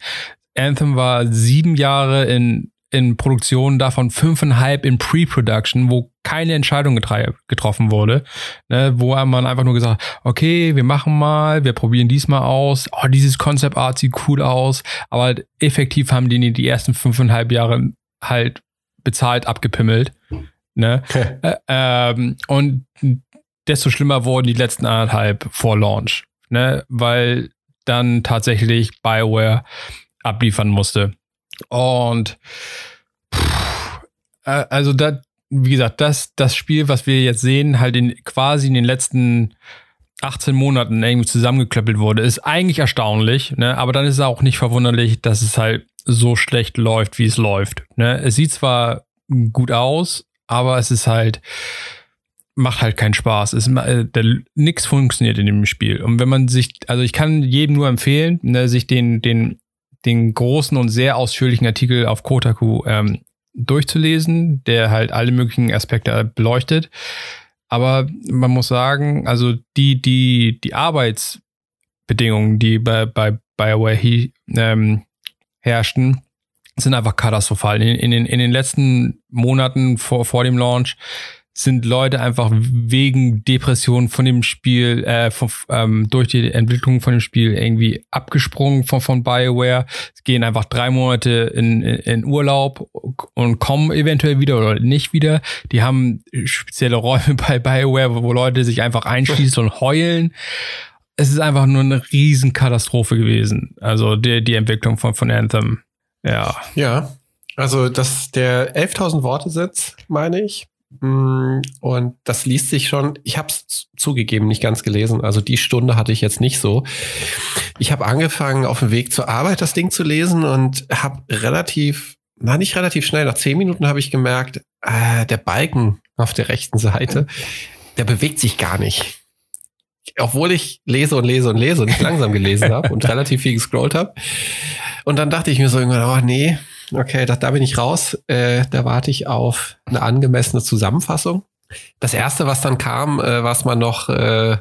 Anthem war sieben Jahre in in Produktion, davon fünfeinhalb in Pre-Production, wo keine Entscheidung getroffen wurde, ne, wo man einfach nur gesagt, okay, wir machen mal, wir probieren diesmal aus, oh, dieses Concept Art sieht cool aus, aber halt effektiv haben die die ersten fünfeinhalb Jahre halt bezahlt abgepimmelt, ne, äh, ähm, und desto schlimmer wurden die letzten anderthalb vor Launch, ne, weil dann tatsächlich Bioware abliefern musste. Und pff, äh, also da, wie gesagt, das, das Spiel, was wir jetzt sehen, halt in, quasi in den letzten 18 Monaten irgendwie zusammengeklöppelt wurde, ist eigentlich erstaunlich, ne? aber dann ist es auch nicht verwunderlich, dass es halt so schlecht läuft, wie es läuft. Ne? Es sieht zwar gut aus, aber es ist halt, macht halt keinen Spaß. Es, äh, der, nix funktioniert in dem Spiel. Und wenn man sich, also ich kann jedem nur empfehlen, ne, sich den, den den großen und sehr ausführlichen Artikel auf Kotaku ähm, durchzulesen, der halt alle möglichen Aspekte beleuchtet. Aber man muss sagen, also die, die, die Arbeitsbedingungen, die bei, bei BioWare ähm, herrschten, sind einfach katastrophal. In, in, den, in den letzten Monaten vor, vor dem Launch sind Leute einfach wegen Depression von dem Spiel, äh, von, ähm, durch die Entwicklung von dem Spiel irgendwie abgesprungen von, von BioWare. Gehen einfach drei Monate in, in, Urlaub und kommen eventuell wieder oder nicht wieder. Die haben spezielle Räume *laughs* bei BioWare, wo Leute sich einfach einschließen und heulen. Es ist einfach nur eine Riesenkatastrophe gewesen. Also die, die Entwicklung von, von Anthem. Ja. Ja. Also das, der 11.000 Worte Sitz, meine ich, und das liest sich schon, ich habe es zugegeben, nicht ganz gelesen. Also die Stunde hatte ich jetzt nicht so. Ich habe angefangen, auf dem Weg zur Arbeit das Ding zu lesen und habe relativ, na nicht relativ schnell, nach zehn Minuten habe ich gemerkt, äh, der Balken auf der rechten Seite, der bewegt sich gar nicht. Obwohl ich lese und lese und lese und nicht langsam gelesen habe und *laughs* relativ viel gescrollt habe. Und dann dachte ich mir so irgendwann, oh nee, Okay, da, da bin ich raus. Äh, da warte ich auf eine angemessene Zusammenfassung. Das erste, was dann kam, äh, was man noch, äh,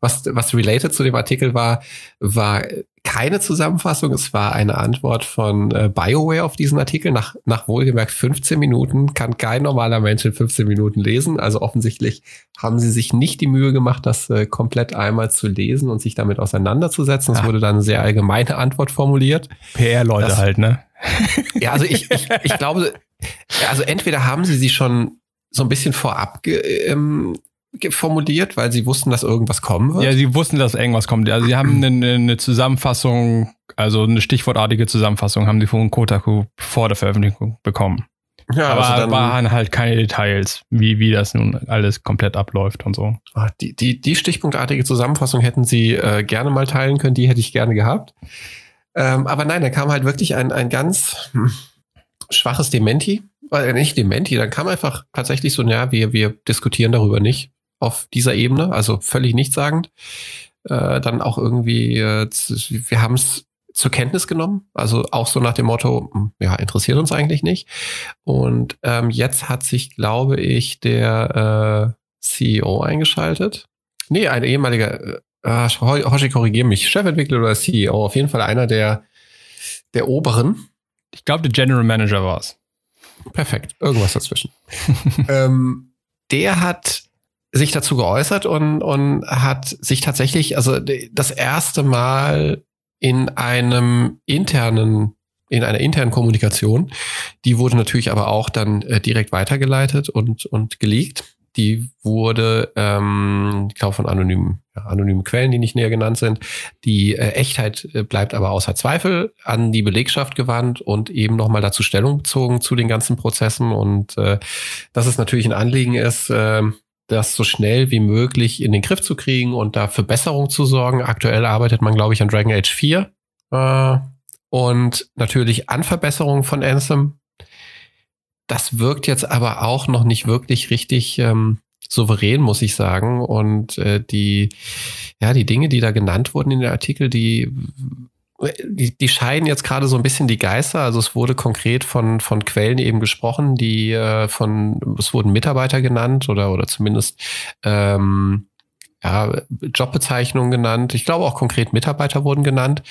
was, was related zu dem Artikel war, war keine Zusammenfassung. Es war eine Antwort von äh, BioWare auf diesen Artikel. Nach, nach wohlgemerkt 15 Minuten kann kein normaler Mensch in 15 Minuten lesen. Also offensichtlich haben sie sich nicht die Mühe gemacht, das äh, komplett einmal zu lesen und sich damit auseinanderzusetzen. Es ja. wurde dann eine sehr allgemeine Antwort formuliert. PR-Leute halt, ne? *laughs* Ja, also ich, ich, ich glaube, also entweder haben sie sie schon so ein bisschen vorab ähm, formuliert, weil sie wussten, dass irgendwas kommen wird. Ja, sie wussten, dass irgendwas kommt. Also sie haben eine, eine Zusammenfassung, also eine stichwortartige Zusammenfassung haben sie von Kotaku vor der Veröffentlichung bekommen. Ja, aber also dann, waren halt keine Details, wie, wie das nun alles komplett abläuft und so. Ah, die, die, die stichpunktartige Zusammenfassung hätten sie äh, gerne mal teilen können, die hätte ich gerne gehabt. Ähm, aber nein, da kam halt wirklich ein, ein ganz hm, schwaches Dementi. Äh, nicht Dementi, dann kam einfach tatsächlich so, ja, wir, wir diskutieren darüber nicht auf dieser Ebene, also völlig nichtssagend. Äh, dann auch irgendwie, äh, wir haben es zur Kenntnis genommen, also auch so nach dem Motto, hm, ja, interessiert uns eigentlich nicht. Und ähm, jetzt hat sich, glaube ich, der äh, CEO eingeschaltet. Nee, ein ehemaliger äh, Hoshi, korrigiere mich, Chefentwickler oder CEO, auf jeden Fall einer der, der oberen. Ich glaube, der General Manager war es. Perfekt, irgendwas dazwischen. *laughs* ähm, der hat sich dazu geäußert und, und hat sich tatsächlich, also das erste Mal in einem internen, in einer internen Kommunikation, die wurde natürlich aber auch dann äh, direkt weitergeleitet und, und geleakt die wurde, ähm, ich glaube, von anonymen, ja, anonymen Quellen, die nicht näher genannt sind. Die äh, Echtheit äh, bleibt aber außer Zweifel an die Belegschaft gewandt und eben nochmal dazu Stellung bezogen zu den ganzen Prozessen. Und äh, dass es natürlich ein Anliegen ist, äh, das so schnell wie möglich in den Griff zu kriegen und da für Besserung zu sorgen. Aktuell arbeitet man, glaube ich, an Dragon Age 4. Äh, und natürlich an Verbesserungen von Anthem. Das wirkt jetzt aber auch noch nicht wirklich richtig ähm, souverän, muss ich sagen. Und äh, die, ja, die Dinge, die da genannt wurden in den Artikel, die, die, die scheinen jetzt gerade so ein bisschen die Geister. Also es wurde konkret von, von Quellen eben gesprochen, die äh, von, es wurden Mitarbeiter genannt oder, oder zumindest ähm, ja, Jobbezeichnungen genannt. Ich glaube auch konkret Mitarbeiter wurden genannt.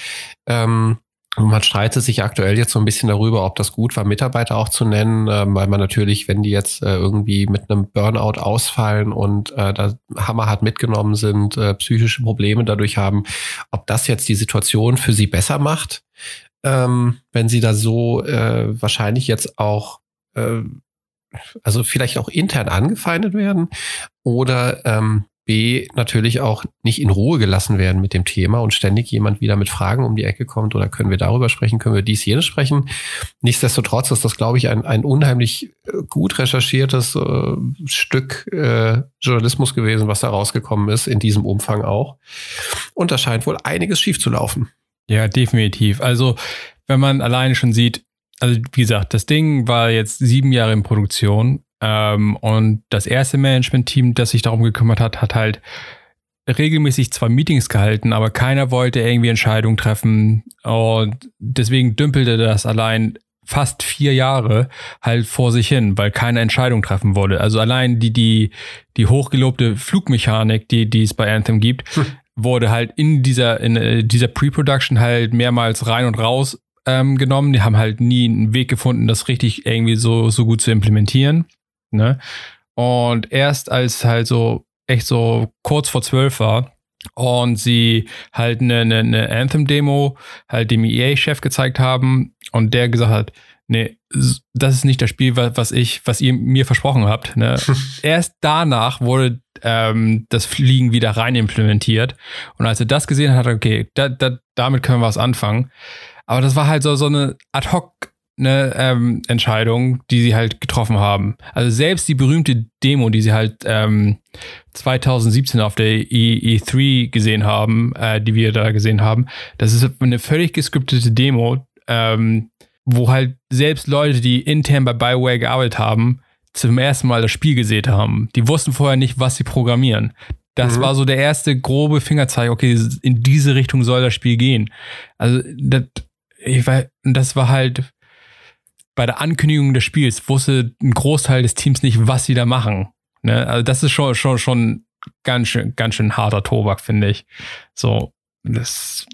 Ähm, man streitet sich aktuell jetzt so ein bisschen darüber, ob das gut war, Mitarbeiter auch zu nennen, äh, weil man natürlich, wenn die jetzt äh, irgendwie mit einem Burnout ausfallen und äh, da hammerhart mitgenommen sind, äh, psychische Probleme dadurch haben, ob das jetzt die Situation für sie besser macht, ähm, wenn sie da so äh, wahrscheinlich jetzt auch, äh, also vielleicht auch intern angefeindet werden oder ähm, B, natürlich auch nicht in Ruhe gelassen werden mit dem Thema und ständig jemand wieder mit Fragen um die Ecke kommt oder können wir darüber sprechen, können wir dies, jenes sprechen. Nichtsdestotrotz ist das, glaube ich, ein, ein unheimlich äh, gut recherchiertes äh, Stück äh, Journalismus gewesen, was da rausgekommen ist, in diesem Umfang auch. Und da scheint wohl einiges schief zu laufen. Ja, definitiv. Also, wenn man alleine schon sieht, also wie gesagt, das Ding war jetzt sieben Jahre in Produktion ähm, und das erste Management-Team, das sich darum gekümmert hat, hat halt regelmäßig zwar Meetings gehalten, aber keiner wollte irgendwie Entscheidungen treffen. Und deswegen dümpelte das allein fast vier Jahre halt vor sich hin, weil keine Entscheidung treffen wurde. Also allein die, die, die hochgelobte Flugmechanik, die, die es bei Anthem gibt, hm. wurde halt in dieser, in äh, dieser Pre-Production halt mehrmals rein und raus ähm, genommen. Die haben halt nie einen Weg gefunden, das richtig irgendwie so, so gut zu implementieren. Ne? Und erst als halt so echt so kurz vor zwölf war und sie halt eine, eine, eine Anthem-Demo halt dem EA-Chef gezeigt haben und der gesagt hat, nee, das ist nicht das Spiel, was ich, was ihr mir versprochen habt. Ne? *laughs* Erst danach wurde ähm, das Fliegen wieder rein implementiert. Und als er das gesehen hat, okay, da, da, damit können wir was anfangen. Aber das war halt so, so eine Ad-Hoc ne, ähm, Entscheidung, die sie halt getroffen haben. Also selbst die berühmte Demo, die sie halt ähm, 2017 auf der e 3 e gesehen haben, äh, die wir da gesehen haben, das ist eine völlig geskriptete Demo, ähm, wo halt selbst Leute, die intern bei Bioware gearbeitet haben, zum ersten Mal das Spiel gesehen haben. Die wussten vorher nicht, was sie programmieren. Das mhm. war so der erste grobe Fingerzeig, okay, in diese Richtung soll das Spiel gehen. Also, das, ich weiß, das war halt bei der Ankündigung des Spiels wusste ein Großteil des Teams nicht, was sie da machen. Ne? Also das ist schon, schon, schon ganz schön, ganz schön harter Tobak, finde ich. So, das,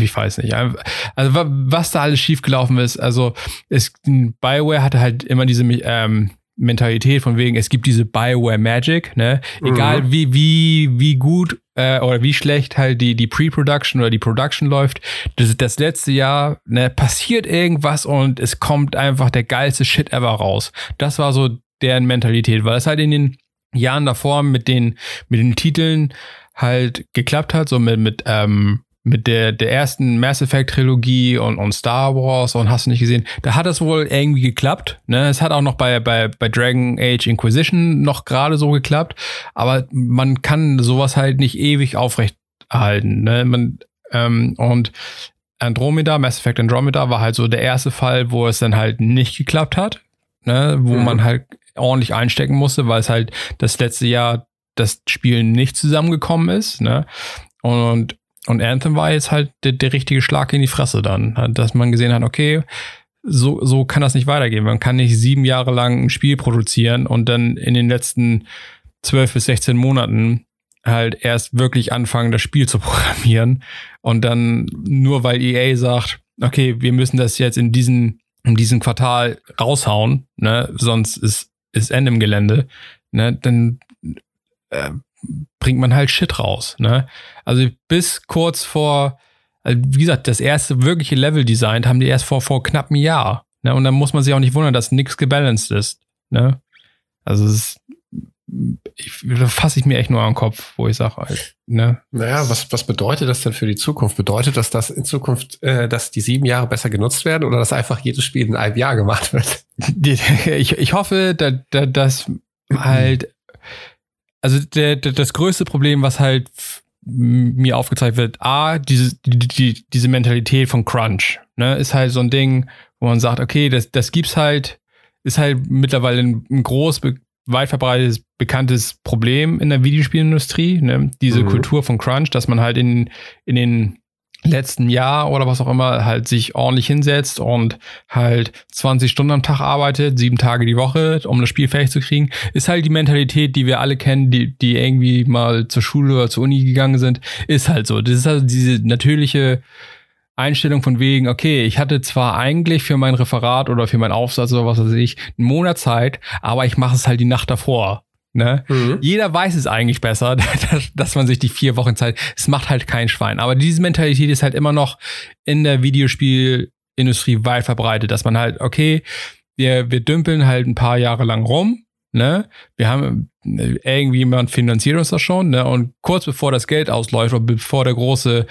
ich weiß nicht. Also was da alles schiefgelaufen ist, also es, Bioware hatte halt immer diese ähm, Mentalität von wegen, es gibt diese Bioware Magic, ne? Egal mhm. wie, wie, wie gut äh, oder wie schlecht halt die, die Pre-Production oder die Production läuft, das, das letzte Jahr, ne, passiert irgendwas und es kommt einfach der geilste Shit ever raus. Das war so deren Mentalität, weil es halt in den Jahren davor mit den, mit den Titeln halt geklappt hat, so mit, mit ähm, mit der, der ersten Mass Effect Trilogie und, und Star Wars und hast du nicht gesehen, da hat es wohl irgendwie geklappt. Ne? Es hat auch noch bei, bei, bei Dragon Age Inquisition noch gerade so geklappt, aber man kann sowas halt nicht ewig aufrechterhalten. Ne? Man, ähm, und Andromeda, Mass Effect Andromeda war halt so der erste Fall, wo es dann halt nicht geklappt hat, ne? wo mhm. man halt ordentlich einstecken musste, weil es halt das letzte Jahr das Spiel nicht zusammengekommen ist. Ne? Und und Anthem war jetzt halt der, der richtige Schlag in die Fresse dann, dass man gesehen hat, okay, so, so kann das nicht weitergehen. Man kann nicht sieben Jahre lang ein Spiel produzieren und dann in den letzten zwölf bis 16 Monaten halt erst wirklich anfangen, das Spiel zu *laughs* programmieren. Und dann nur weil EA sagt, okay, wir müssen das jetzt in diesen, in diesem Quartal raushauen, ne, sonst ist, ist Ende im Gelände, ne, dann äh, bringt man halt Shit raus. Ne? Also bis kurz vor, also wie gesagt, das erste wirkliche Level designt haben die erst vor, vor knapp einem Jahr. Ne? Und dann muss man sich auch nicht wundern, dass nichts gebalanced ist. Ne? Also es ist, ich, da fasse ich mir echt nur an den Kopf, wo ich sage, halt, ne? Naja, was, was bedeutet das denn für die Zukunft? Bedeutet das, dass in Zukunft, äh, dass die sieben Jahre besser genutzt werden oder dass einfach jedes Spiel in einem Jahr gemacht wird? *laughs* ich, ich hoffe, da, da, dass *clears throat* halt also der, der, das größte Problem, was halt mir aufgezeigt wird, A, diese, die, die, diese Mentalität von Crunch, ne, ist halt so ein Ding, wo man sagt, okay, das, das gibt's halt, ist halt mittlerweile ein, ein groß, weit verbreitetes, bekanntes Problem in der Videospielindustrie, ne, diese mhm. Kultur von Crunch, dass man halt in, in den letzten Jahr oder was auch immer halt sich ordentlich hinsetzt und halt 20 Stunden am Tag arbeitet, sieben Tage die Woche, um das Spiel fertig zu kriegen, ist halt die Mentalität, die wir alle kennen, die, die irgendwie mal zur Schule oder zur Uni gegangen sind, ist halt so. Das ist also diese natürliche Einstellung von wegen, okay, ich hatte zwar eigentlich für mein Referat oder für meinen Aufsatz oder was weiß ich einen Monat Zeit, aber ich mache es halt die Nacht davor. Ne? Mhm. Jeder weiß es eigentlich besser, *laughs* dass, dass, man sich die vier Wochen Zeit, es macht halt kein Schwein. Aber diese Mentalität ist halt immer noch in der Videospielindustrie weit verbreitet, dass man halt, okay, wir, wir dümpeln halt ein paar Jahre lang rum, ne? Wir haben irgendwie jemand finanziert uns das schon, ne? Und kurz bevor das Geld ausläuft oder bevor der große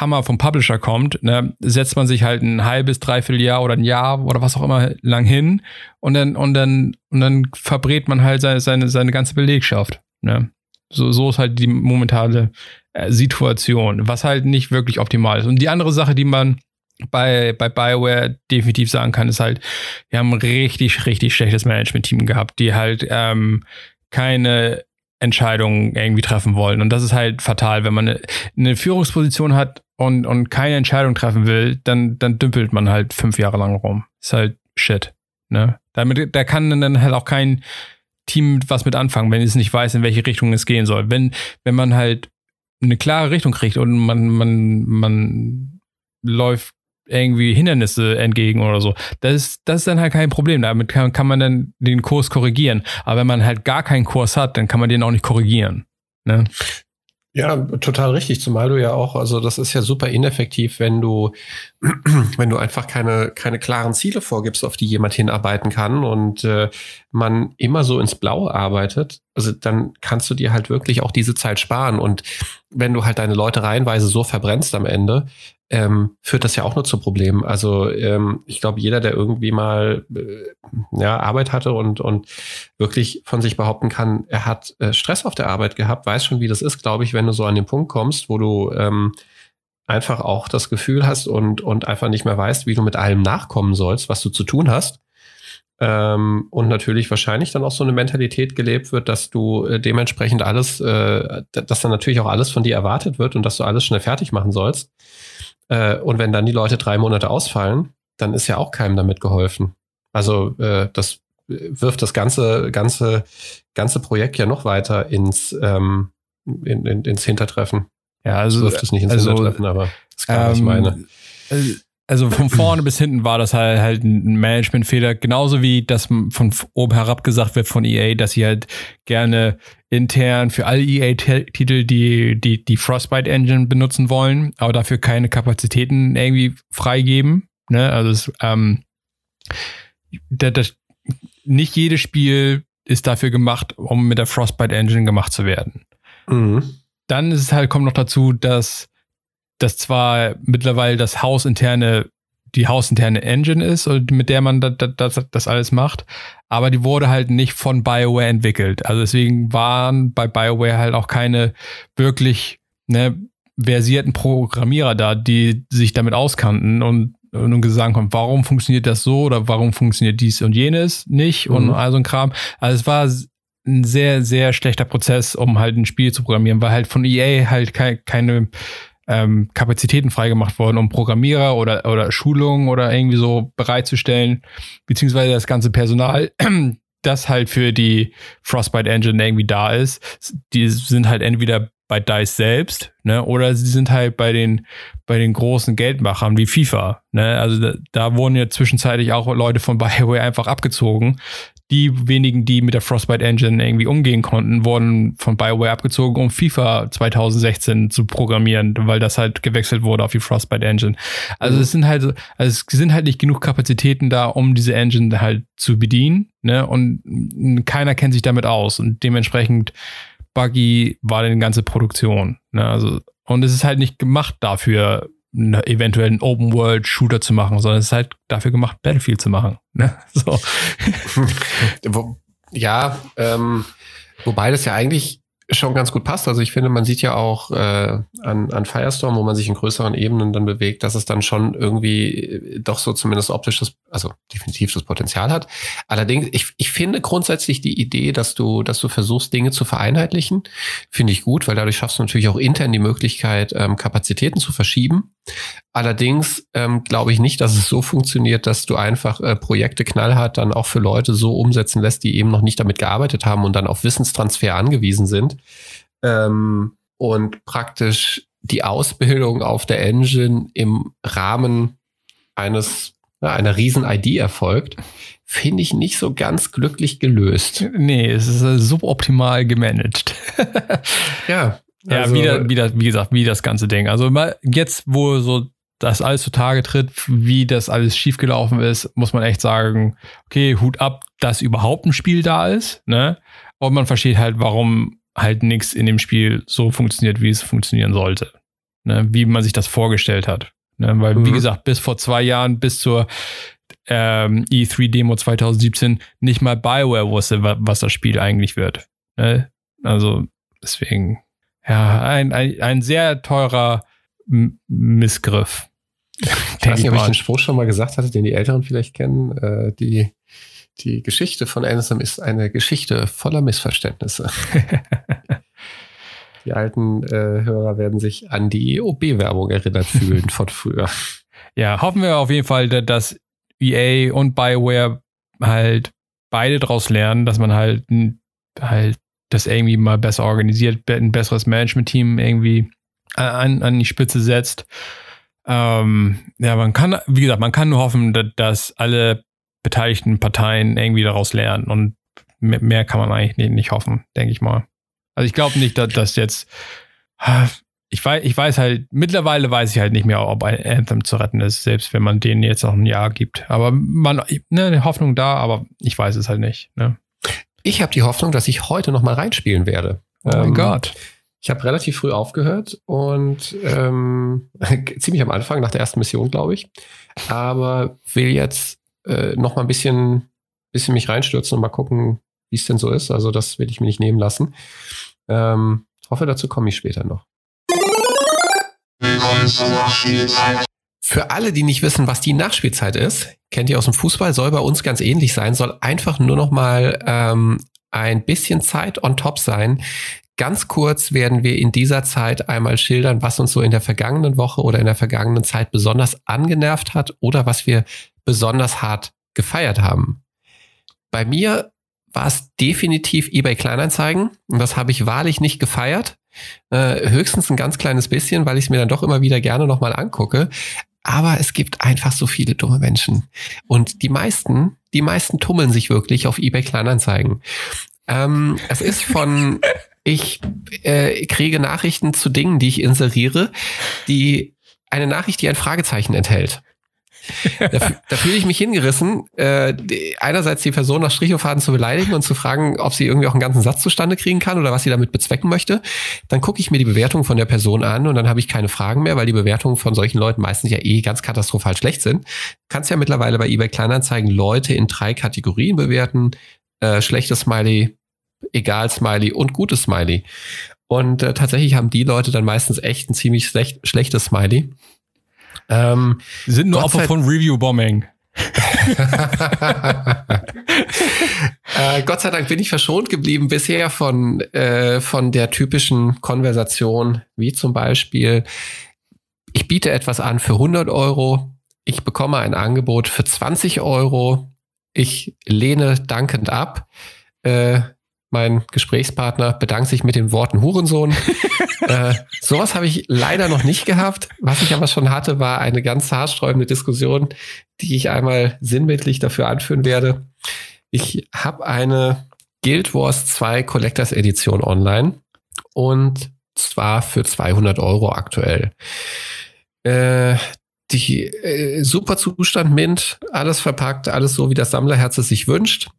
Hammer vom Publisher kommt, ne, setzt man sich halt ein halbes, dreiviertel Jahr oder ein Jahr oder was auch immer lang hin und dann, und dann, und dann verbrät man halt seine, seine, seine ganze Belegschaft. Ne? So, so ist halt die momentane äh, Situation, was halt nicht wirklich optimal ist. Und die andere Sache, die man bei, bei Bioware definitiv sagen kann, ist halt, wir haben ein richtig, richtig schlechtes Management-Team gehabt, die halt ähm, keine Entscheidungen irgendwie treffen wollen. Und das ist halt fatal, wenn man eine, Führungsposition hat und, und keine Entscheidung treffen will, dann, dann dümpelt man halt fünf Jahre lang rum. Ist halt shit. Ne? Damit, da kann dann halt auch kein Team was mit anfangen, wenn es nicht weiß, in welche Richtung es gehen soll. Wenn, wenn man halt eine klare Richtung kriegt und man, man, man läuft irgendwie Hindernisse entgegen oder so. Das ist, das ist dann halt kein Problem. Damit kann, kann man dann den Kurs korrigieren. Aber wenn man halt gar keinen Kurs hat, dann kann man den auch nicht korrigieren. Ne? Ja, total richtig, zumal du ja auch, also das ist ja super ineffektiv, wenn du, *clears throat* wenn du einfach keine, keine klaren Ziele vorgibst, auf die jemand hinarbeiten kann und äh, man immer so ins Blaue arbeitet, also dann kannst du dir halt wirklich auch diese Zeit sparen. Und wenn du halt deine Leute reihenweise so verbrennst am Ende, ähm, führt das ja auch nur zu Problemen. Also ähm, ich glaube, jeder, der irgendwie mal äh, ja, Arbeit hatte und, und wirklich von sich behaupten kann, er hat äh, Stress auf der Arbeit gehabt, weiß schon, wie das ist, glaube ich, wenn du so an den Punkt kommst, wo du ähm, einfach auch das Gefühl hast und, und einfach nicht mehr weißt, wie du mit allem nachkommen sollst, was du zu tun hast. Ähm, und natürlich wahrscheinlich dann auch so eine Mentalität gelebt wird, dass du äh, dementsprechend alles, äh, dass dann natürlich auch alles von dir erwartet wird und dass du alles schnell fertig machen sollst. Äh, und wenn dann die Leute drei Monate ausfallen, dann ist ja auch keinem damit geholfen. Also äh, das wirft das ganze, ganze, ganze Projekt ja noch weiter ins, ähm, in, in, ins Hintertreffen. Ja, also das wirft es nicht ins also, Hintertreffen, aber das ist klar, ähm, was ich meine. Äh, also von vorne bis hinten war das halt, halt ein Managementfehler, genauso wie das von oben herab gesagt wird von EA, dass sie halt gerne intern für alle EA-Titel die, die, die Frostbite Engine benutzen wollen, aber dafür keine Kapazitäten irgendwie freigeben. Ne? Also es, ähm, das, das, nicht jedes Spiel ist dafür gemacht, um mit der Frostbite Engine gemacht zu werden. Mhm. Dann ist es halt, kommt noch dazu, dass das zwar mittlerweile das hausinterne, die hausinterne Engine ist, mit der man das, das, das alles macht, aber die wurde halt nicht von BioWare entwickelt. Also deswegen waren bei BioWare halt auch keine wirklich ne, versierten Programmierer da, die sich damit auskannten und, und gesagt haben, warum funktioniert das so oder warum funktioniert dies und jenes nicht mhm. und all so ein Kram. Also es war ein sehr, sehr schlechter Prozess, um halt ein Spiel zu programmieren, weil halt von EA halt keine, keine ähm, Kapazitäten freigemacht worden, um Programmierer oder, oder Schulungen oder irgendwie so bereitzustellen, beziehungsweise das ganze Personal, *clears throat* das halt für die Frostbite Engine irgendwie da ist. Die sind halt entweder bei DICE selbst, ne, oder sie sind halt bei den, bei den großen Geldmachern wie FIFA, ne, also da, da wurden ja zwischenzeitlich auch Leute von *laughs* BioWare einfach abgezogen, die wenigen, die mit der Frostbite Engine irgendwie umgehen konnten, wurden von BioWare abgezogen, um FIFA 2016 zu programmieren, weil das halt gewechselt wurde auf die Frostbite Engine. Also mhm. es sind halt, also es sind halt nicht genug Kapazitäten da, um diese Engine halt zu bedienen, ne? Und keiner kennt sich damit aus und dementsprechend buggy war die ganze Produktion, ne? Also und es ist halt nicht gemacht dafür, eventuell einen Open-World-Shooter zu machen, sondern es ist halt dafür gemacht, Battlefield zu machen. Ne? *laughs* So. *laughs* ja, ähm, wobei das ja eigentlich schon ganz gut passt. Also ich finde, man sieht ja auch äh, an, an Firestorm, wo man sich in größeren Ebenen dann bewegt, dass es dann schon irgendwie äh, doch so zumindest optisches, also definitiv das Potenzial hat. Allerdings, ich, ich finde grundsätzlich die Idee, dass du, dass du versuchst, Dinge zu vereinheitlichen, finde ich gut, weil dadurch schaffst du natürlich auch intern die Möglichkeit, ähm, Kapazitäten zu verschieben. Allerdings ähm, glaube ich nicht, dass es so funktioniert, dass du einfach äh, Projekte knallhart dann auch für Leute so umsetzen lässt, die eben noch nicht damit gearbeitet haben und dann auf Wissenstransfer angewiesen sind. Ähm, und praktisch die Ausbildung auf der Engine im Rahmen eines einer riesen ID erfolgt, finde ich nicht so ganz glücklich gelöst. Nee, es ist äh, suboptimal gemanagt. ja. Ja, also, wieder, wieder, wie gesagt, wie das ganze Ding. Also mal jetzt, wo so das alles zutage tritt, wie das alles schiefgelaufen ist, muss man echt sagen, okay, Hut ab, dass überhaupt ein Spiel da ist, ne? Und man versteht halt, warum halt nichts in dem Spiel so funktioniert, wie es funktionieren sollte. Ne? Wie man sich das vorgestellt hat. Ne? Weil, mhm. wie gesagt, bis vor zwei Jahren, bis zur ähm, E3-Demo 2017, nicht mal Bioware wusste, was das Spiel eigentlich wird. Ne? Also, deswegen, ja, ein, ein, ein sehr teurer M Missgriff. Ich weiß nicht, ob ich den Spruch schon mal gesagt hatte, den die Älteren vielleicht kennen. Äh, die, die Geschichte von Anderson ist eine Geschichte voller Missverständnisse. *laughs* die alten äh, Hörer werden sich an die OB-Werbung erinnert fühlen *laughs* von früher. Ja, hoffen wir auf jeden Fall, dass EA und BioWare halt beide daraus lernen, dass man halt, halt das irgendwie mal besser organisiert, ein besseres Management-Team irgendwie an, an die Spitze setzt. Ähm, ja, man kann, wie gesagt, man kann nur hoffen, dass, dass alle beteiligten Parteien irgendwie daraus lernen und mehr kann man eigentlich nicht, nicht hoffen, denke ich mal. Also ich glaube nicht, dass das jetzt *sighs* ich weiß, ich weiß halt, mittlerweile weiß ich halt nicht mehr, ob ein Anthem zu retten ist, selbst wenn man denen jetzt noch ein Jahr gibt. Aber man, ne, Hoffnung da, aber ich weiß es halt nicht. Ne? Ich habe die Hoffnung, dass ich heute noch mal reinspielen werde. Oh mein ähm, Gott. Ich habe relativ früh aufgehört und ähm, *laughs* ziemlich am Anfang, nach der ersten Mission, glaube ich. Aber will jetzt äh, noch mal ein bisschen, bisschen mich reinstürzen und mal gucken, wie es denn so ist. Also das will ich mir nicht nehmen lassen. Ähm, hoffe, dazu komme ich später noch. Für alle, die nicht wissen, was die Nachspielzeit ist, kennt ihr aus dem Fußball, soll bei uns ganz ähnlich sein, soll einfach nur noch mal ähm, ein bisschen Zeit on top sein. Ganz kurz werden wir in dieser Zeit einmal schildern, was uns so in der vergangenen Woche oder in der vergangenen Zeit besonders angenervt hat oder was wir besonders hart gefeiert haben. Bei mir war es definitiv eBay Kleinanzeigen und das habe ich wahrlich nicht gefeiert. Äh, höchstens ein ganz kleines bisschen, weil ich es mir dann doch immer wieder gerne nochmal angucke. Aber es gibt einfach so viele dumme Menschen. Und die meisten, die meisten tummeln sich wirklich auf eBay Kleinanzeigen. Ähm, es ist von, *laughs* ich äh, kriege Nachrichten zu Dingen, die ich inseriere, die eine Nachricht, die ein Fragezeichen enthält *laughs* da, da fühle ich mich hingerissen, äh, einerseits die Person nach Strichofaden zu beleidigen und zu fragen, ob sie irgendwie auch einen ganzen Satz zustande kriegen kann oder was sie damit bezwecken möchte. Dann gucke ich mir die Bewertung von der Person an und dann habe ich keine Fragen mehr, weil die Bewertungen von solchen Leuten meistens ja eh ganz katastrophal schlecht sind. Kannst ja mittlerweile bei eBay Kleinanzeigen Leute in drei Kategorien bewerten. Äh, schlechtes Smiley, egal Smiley und gutes Smiley. Und äh, tatsächlich haben die Leute dann meistens echt ein ziemlich schlecht, schlechtes Smiley. Ähm, sind nur Opfer von Review-Bombing. *laughs* äh, Gott sei Dank bin ich verschont geblieben bisher von, äh, von der typischen Konversation, wie zum Beispiel, ich biete etwas an für 100 Euro, ich bekomme ein Angebot für 20 Euro, ich lehne dankend ab. Äh, mein Gesprächspartner bedankt sich mit den Worten Hurensohn. *laughs* äh, sowas habe ich leider noch nicht gehabt. Was ich aber schon hatte, war eine ganz haarsträubende Diskussion, die ich einmal sinnbildlich dafür anführen werde. Ich habe eine Guild Wars 2 Collectors Edition online und zwar für 200 Euro aktuell. Äh, die äh, super Zustand Mint, alles verpackt, alles so, wie das Sammlerherz es sich wünscht.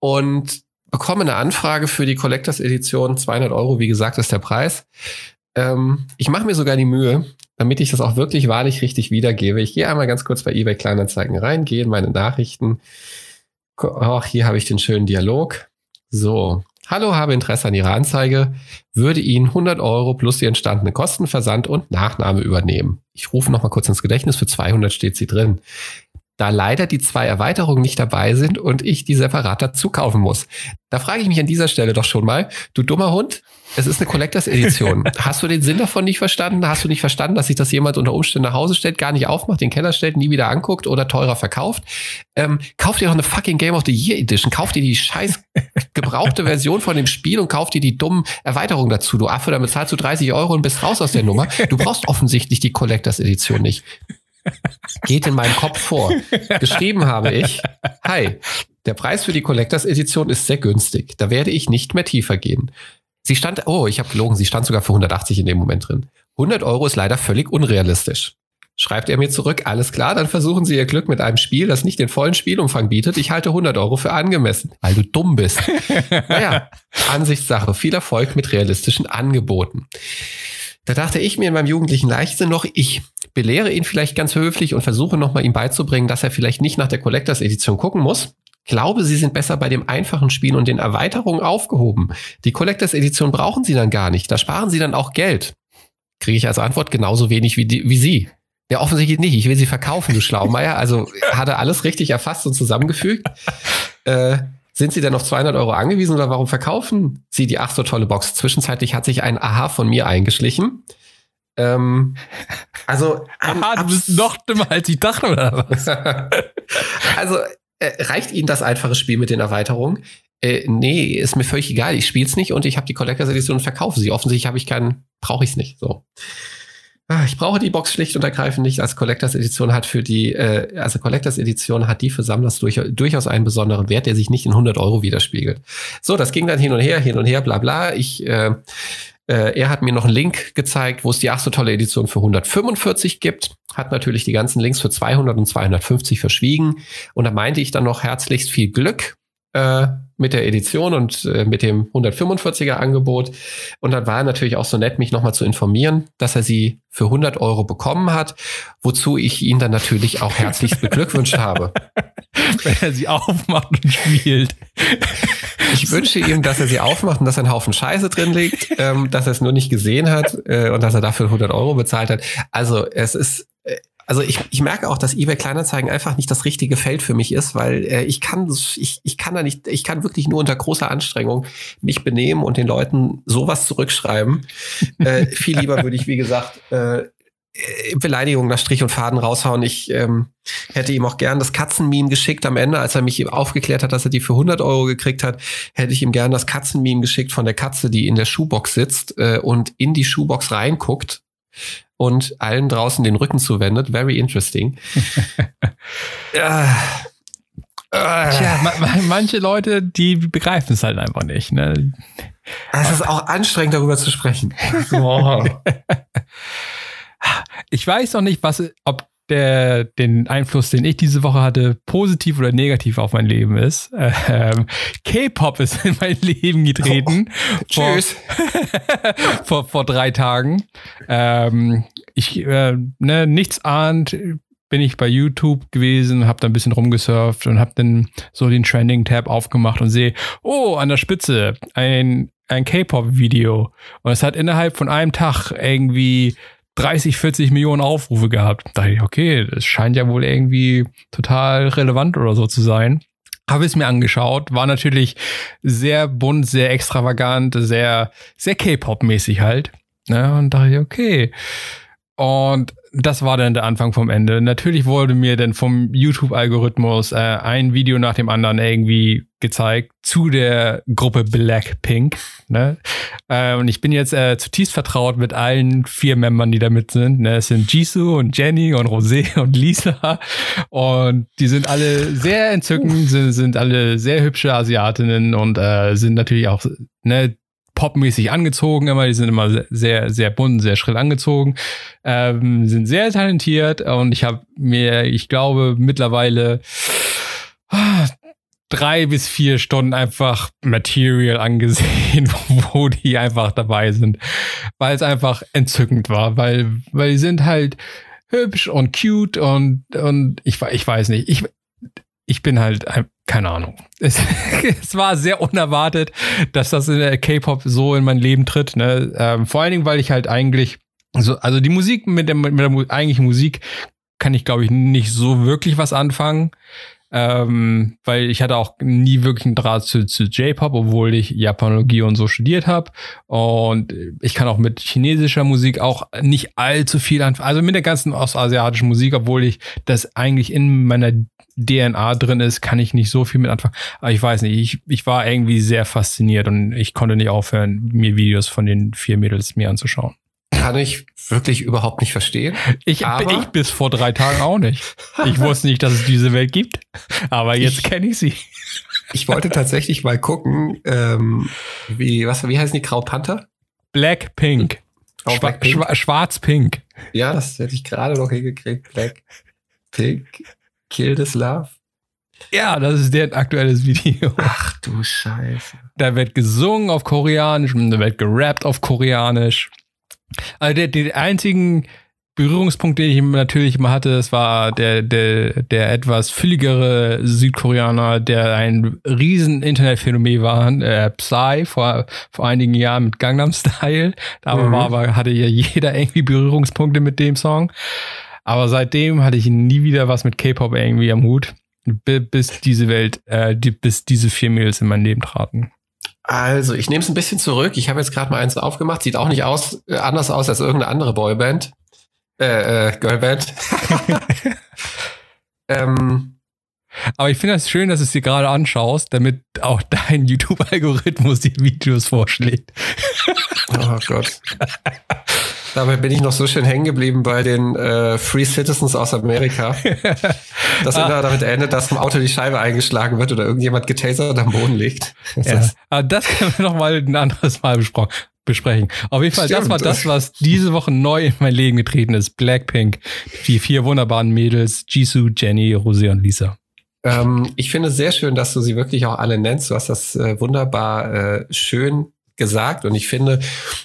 Und bekomme eine Anfrage für die Collectors Edition. 200 Euro, wie gesagt, ist der Preis. Ähm, ich mache mir sogar die Mühe, damit ich das auch wirklich wahrlich richtig wiedergebe. Ich gehe einmal ganz kurz bei eBay Kleinanzeigen rein, gehe in meine Nachrichten. Ach, hier habe ich den schönen Dialog. So. Hallo, habe Interesse an Ihrer Anzeige, würde Ihnen 100 Euro plus die entstandene Kosten, Versand und Nachname übernehmen. Ich rufe noch mal kurz ins Gedächtnis, für 200 steht sie drin da leider die zwei Erweiterungen nicht dabei sind und ich die separat dazu kaufen muss. Da frage ich mich an dieser Stelle doch schon mal, du dummer Hund, es ist eine Collectors Edition. *laughs* Hast du den Sinn davon nicht verstanden? Hast du nicht verstanden, dass sich das jemand unter Umständen nach Hause stellt, gar nicht aufmacht, den Keller stellt, nie wieder anguckt oder teurer verkauft? Ähm, kauf dir doch eine fucking Game of the Year Edition. Kauf dir die scheiß gebrauchte Version von dem Spiel und kauf dir die dummen Erweiterungen dazu. Du Affe, damit zahlst du 30 Euro und bist raus aus der Nummer. Du brauchst offensichtlich die Collectors Edition nicht geht in meinem Kopf vor. Geschrieben habe ich, hi, der Preis für die Collectors Edition ist sehr günstig. Da werde ich nicht mehr tiefer gehen. Sie stand, oh, ich habe gelogen, sie stand sogar für 180 in dem Moment drin. 100 Euro ist leider völlig unrealistisch. Schreibt er mir zurück, alles klar, dann versuchen Sie Ihr Glück mit einem Spiel, das nicht den vollen Spielumfang bietet. Ich halte 100 Euro für angemessen, weil du dumm bist. naja, Ansichtssache. Viel Erfolg mit realistischen Angeboten. Da dachte ich mir in meinem jugendlichen Leichtsinn noch, ich belehre ihn vielleicht ganz höflich und versuche nochmal ihm beizubringen, dass er vielleicht nicht nach der Collectors Edition gucken muss. Glaube, sie sind besser bei dem einfachen Spiel und den Erweiterungen aufgehoben. Die Collectors Edition brauchen sie dann gar nicht. Da sparen sie dann auch Geld. Kriege ich als Antwort genauso wenig wie, die, wie sie. Ja, offensichtlich nicht. Ich will sie verkaufen, du Schlaumeier. Also hat er alles richtig erfasst und zusammengefügt. Äh, sind Sie denn auf 200 Euro angewiesen oder warum verkaufen Sie die ach so tolle Box? Zwischenzeitlich hat sich ein Aha von mir eingeschlichen. Ähm, also, *laughs* Aha, du bist noch dümmer als ich dachte, oder was? *laughs* also, äh, reicht Ihnen das einfache Spiel mit den Erweiterungen? Äh, nee, ist mir völlig egal. Ich spiele es nicht und ich habe die Collectors Edition und verkaufe sie. Offensichtlich habe ich keinen, brauche ich es nicht. So. Ah, ich brauche die Box schlicht und ergreifend nicht. Als Collectors Edition hat für die, äh, also Collectors Edition hat die für Sammler durch, durchaus einen besonderen Wert, der sich nicht in 100 Euro widerspiegelt. So, das ging dann hin und her, hin und her, bla bla. Ich, äh, äh, er hat mir noch einen Link gezeigt, wo es die ach so tolle Edition für 145 gibt. Hat natürlich die ganzen Links für 200 und 250 verschwiegen. Und da meinte ich dann noch herzlichst viel Glück äh, mit der Edition und äh, mit dem 145er Angebot. Und dann war er natürlich auch so nett, mich nochmal zu informieren, dass er sie für 100 Euro bekommen hat, wozu ich ihn dann natürlich auch herzlich beglückwünscht habe. *laughs* Wenn er sie aufmacht und spielt. Ich wünsche ihm, dass er sie aufmacht und dass ein Haufen Scheiße drin liegt, ähm, dass er es nur nicht gesehen hat äh, und dass er dafür 100 Euro bezahlt hat. Also es ist äh, also ich, ich merke auch, dass eBay Kleinanzeigen einfach nicht das richtige Feld für mich ist, weil äh, ich kann ich, ich kann da nicht, ich kann wirklich nur unter großer Anstrengung mich benehmen und den Leuten sowas zurückschreiben. äh, *laughs* viel lieber würde ich, wie gesagt, äh, Beleidigung nach Strich und Faden raushauen. Ich ähm, hätte ihm auch gern das Katzenmeme geschickt am Ende, als er mich aufgeklärt hat, dass er die für 100 Euro gekriegt hat, hätte ich ihm gern das Katzenmeme geschickt von der Katze, die in der Schuhbox sitzt äh, und in die Schuhbox reinguckt und allen draußen den Rücken zuwendet. Very interesting. *laughs* ja. Tja, manche Leute, die begreifen es halt einfach nicht. Ne? Es ist auch anstrengend, darüber zu sprechen. *laughs* ich weiß noch nicht, was, ob der, den Einfluss, den ich diese Woche hatte, positiv oder negativ auf mein Leben ist. Ähm, K-Pop ist in mein Leben getreten. Oh, tschüss. Vor, *laughs* vor, vor, drei Tagen. Ähm, ich, äh, ne, nichts ahnt, bin ich bei YouTube gewesen, habe da ein bisschen rumgesurft und habe dann so den Trending-Tab aufgemacht und sehe, oh, an der Spitze ein, ein K-Pop-Video. Und es hat innerhalb von einem Tag irgendwie 30, 40 Millionen Aufrufe gehabt. Da dachte ich, okay, das scheint ja wohl irgendwie total relevant oder so zu sein. Habe es mir angeschaut, war natürlich sehr bunt, sehr extravagant, sehr, sehr K-Pop-mäßig halt. Ne? und dachte ich, okay. Und das war dann der Anfang vom Ende. Natürlich wurde mir dann vom YouTube-Algorithmus äh, ein Video nach dem anderen irgendwie gezeigt zu der Gruppe Blackpink. Ne? Äh, und ich bin jetzt äh, zutiefst vertraut mit allen vier Membern, die da mit sind. Ne? Es sind Jisoo und Jenny und Rosé *laughs* und Lisa. Und die sind alle sehr entzückend, sind, sind alle sehr hübsche Asiatinnen und äh, sind natürlich auch ne, popmäßig angezogen immer. Die sind immer sehr, sehr bunt, sehr schrill angezogen. Ähm, sind sehr talentiert und ich habe mir, ich glaube, mittlerweile ah, drei bis vier Stunden einfach Material angesehen, *laughs* wo die einfach dabei sind, weil es einfach entzückend war, weil, weil die sind halt hübsch und cute und, und ich, ich weiß nicht, ich, ich bin halt, keine Ahnung. *laughs* Es, es, war sehr unerwartet, dass das in der K-Pop so in mein Leben tritt. Ne? Ähm, vor allen Dingen, weil ich halt eigentlich, so, also die Musik mit der, mit der eigentlichen Musik kann ich, glaube ich, nicht so wirklich was anfangen. Ähm, weil ich hatte auch nie wirklich einen Draht zu, zu J-Pop, obwohl ich Japanologie und so studiert habe. Und ich kann auch mit chinesischer Musik auch nicht allzu viel anfangen. Also mit der ganzen ostasiatischen Musik, obwohl ich das eigentlich in meiner DNA drin ist, kann ich nicht so viel mit anfangen. Aber ich weiß nicht, ich, ich war irgendwie sehr fasziniert und ich konnte nicht aufhören, mir Videos von den vier Mädels mir anzuschauen. Kann ich wirklich überhaupt nicht verstehen. Ich, ich bis vor drei Tagen auch nicht. Ich wusste nicht, dass es diese Welt gibt, aber jetzt kenne ich sie. Ich wollte tatsächlich mal gucken, ähm, wie, was, wie heißen die Graupanther? Blackpink. Oh, Schwa Schwa Schwarz-Pink. Ja, das hätte ich gerade noch hingekriegt. Black Pink. Kill this Love? Ja, das ist der aktuelles Video. Ach du Scheiße. Da wird gesungen auf Koreanisch und da wird gerappt auf Koreanisch. Also der, der einzigen Berührungspunkt, den ich natürlich immer hatte, das war der, der, der etwas fülligere Südkoreaner, der ein riesen Internetphänomen war, äh, Psy, vor, vor einigen Jahren mit Gangnam Style. Da mhm. war, aber hatte ja jeder irgendwie Berührungspunkte mit dem Song. Aber seitdem hatte ich nie wieder was mit K-Pop irgendwie am Hut, bis diese Welt, äh, bis diese vier Mädels in mein Leben traten. Also, ich nehme es ein bisschen zurück. Ich habe jetzt gerade mal eins aufgemacht. Sieht auch nicht aus, äh, anders aus als irgendeine andere Boyband. Äh, äh, Girlband. *laughs* ähm, aber ich finde es das schön, dass du es dir gerade anschaust, damit auch dein YouTube-Algorithmus die Videos vorschlägt. oh Gott. *laughs* Dabei bin ich noch so schön hängen geblieben bei den äh, Free Citizens aus Amerika, *laughs* dass ah. immer damit endet, dass im Auto die Scheibe eingeschlagen wird oder irgendjemand getasert am Boden liegt. Das, *laughs* ja. Aber das können wir noch mal ein anderes Mal besprechen. Auf jeden Fall, Stimmt. das war das, was diese Woche neu in mein Leben getreten ist. Blackpink, die vier wunderbaren Mädels, Jisoo, Jenny, Rosé und Lisa. Ähm, ich finde es sehr schön, dass du sie wirklich auch alle nennst. Du hast das äh, wunderbar äh, schön gesagt und ich finde,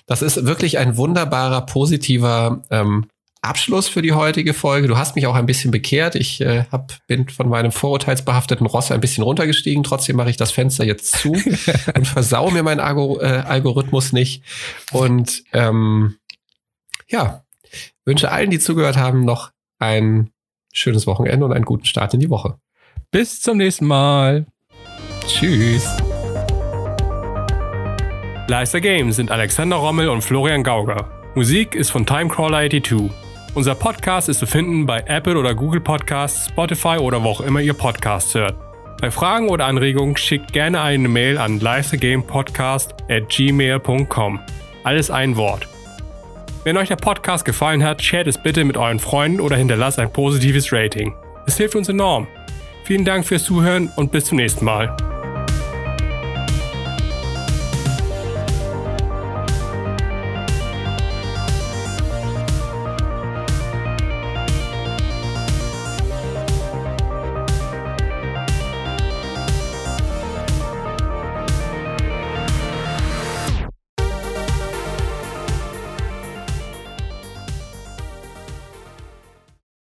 das ist wirklich ein wunderbarer, positiver ähm, Abschluss für die heutige Folge. Du hast mich auch ein bisschen bekehrt. Ich äh, hab, bin von meinem vorurteilsbehafteten Ross ein bisschen runtergestiegen. Trotzdem mache ich das Fenster jetzt zu *laughs* und versau mir meinen Algo, äh, Algorithmus nicht. Und ähm, ja, wünsche allen, die zugehört haben, noch ein schönes Wochenende und einen guten Start in die Woche. Bis zum nächsten Mal. Tschüss. Leister Games sind Alexander Rommel und Florian Gauger. Musik ist von Timecrawler82. Unser Podcast ist zu finden bei Apple oder Google Podcasts, Spotify oder wo auch immer ihr Podcasts hört. Bei Fragen oder Anregungen schickt gerne eine Mail an leistergamepodcast at gmail.com. Alles ein Wort. Wenn euch der Podcast gefallen hat, shared es bitte mit euren Freunden oder hinterlasst ein positives Rating. Es hilft uns enorm. Vielen Dank fürs Zuhören und bis zum nächsten Mal.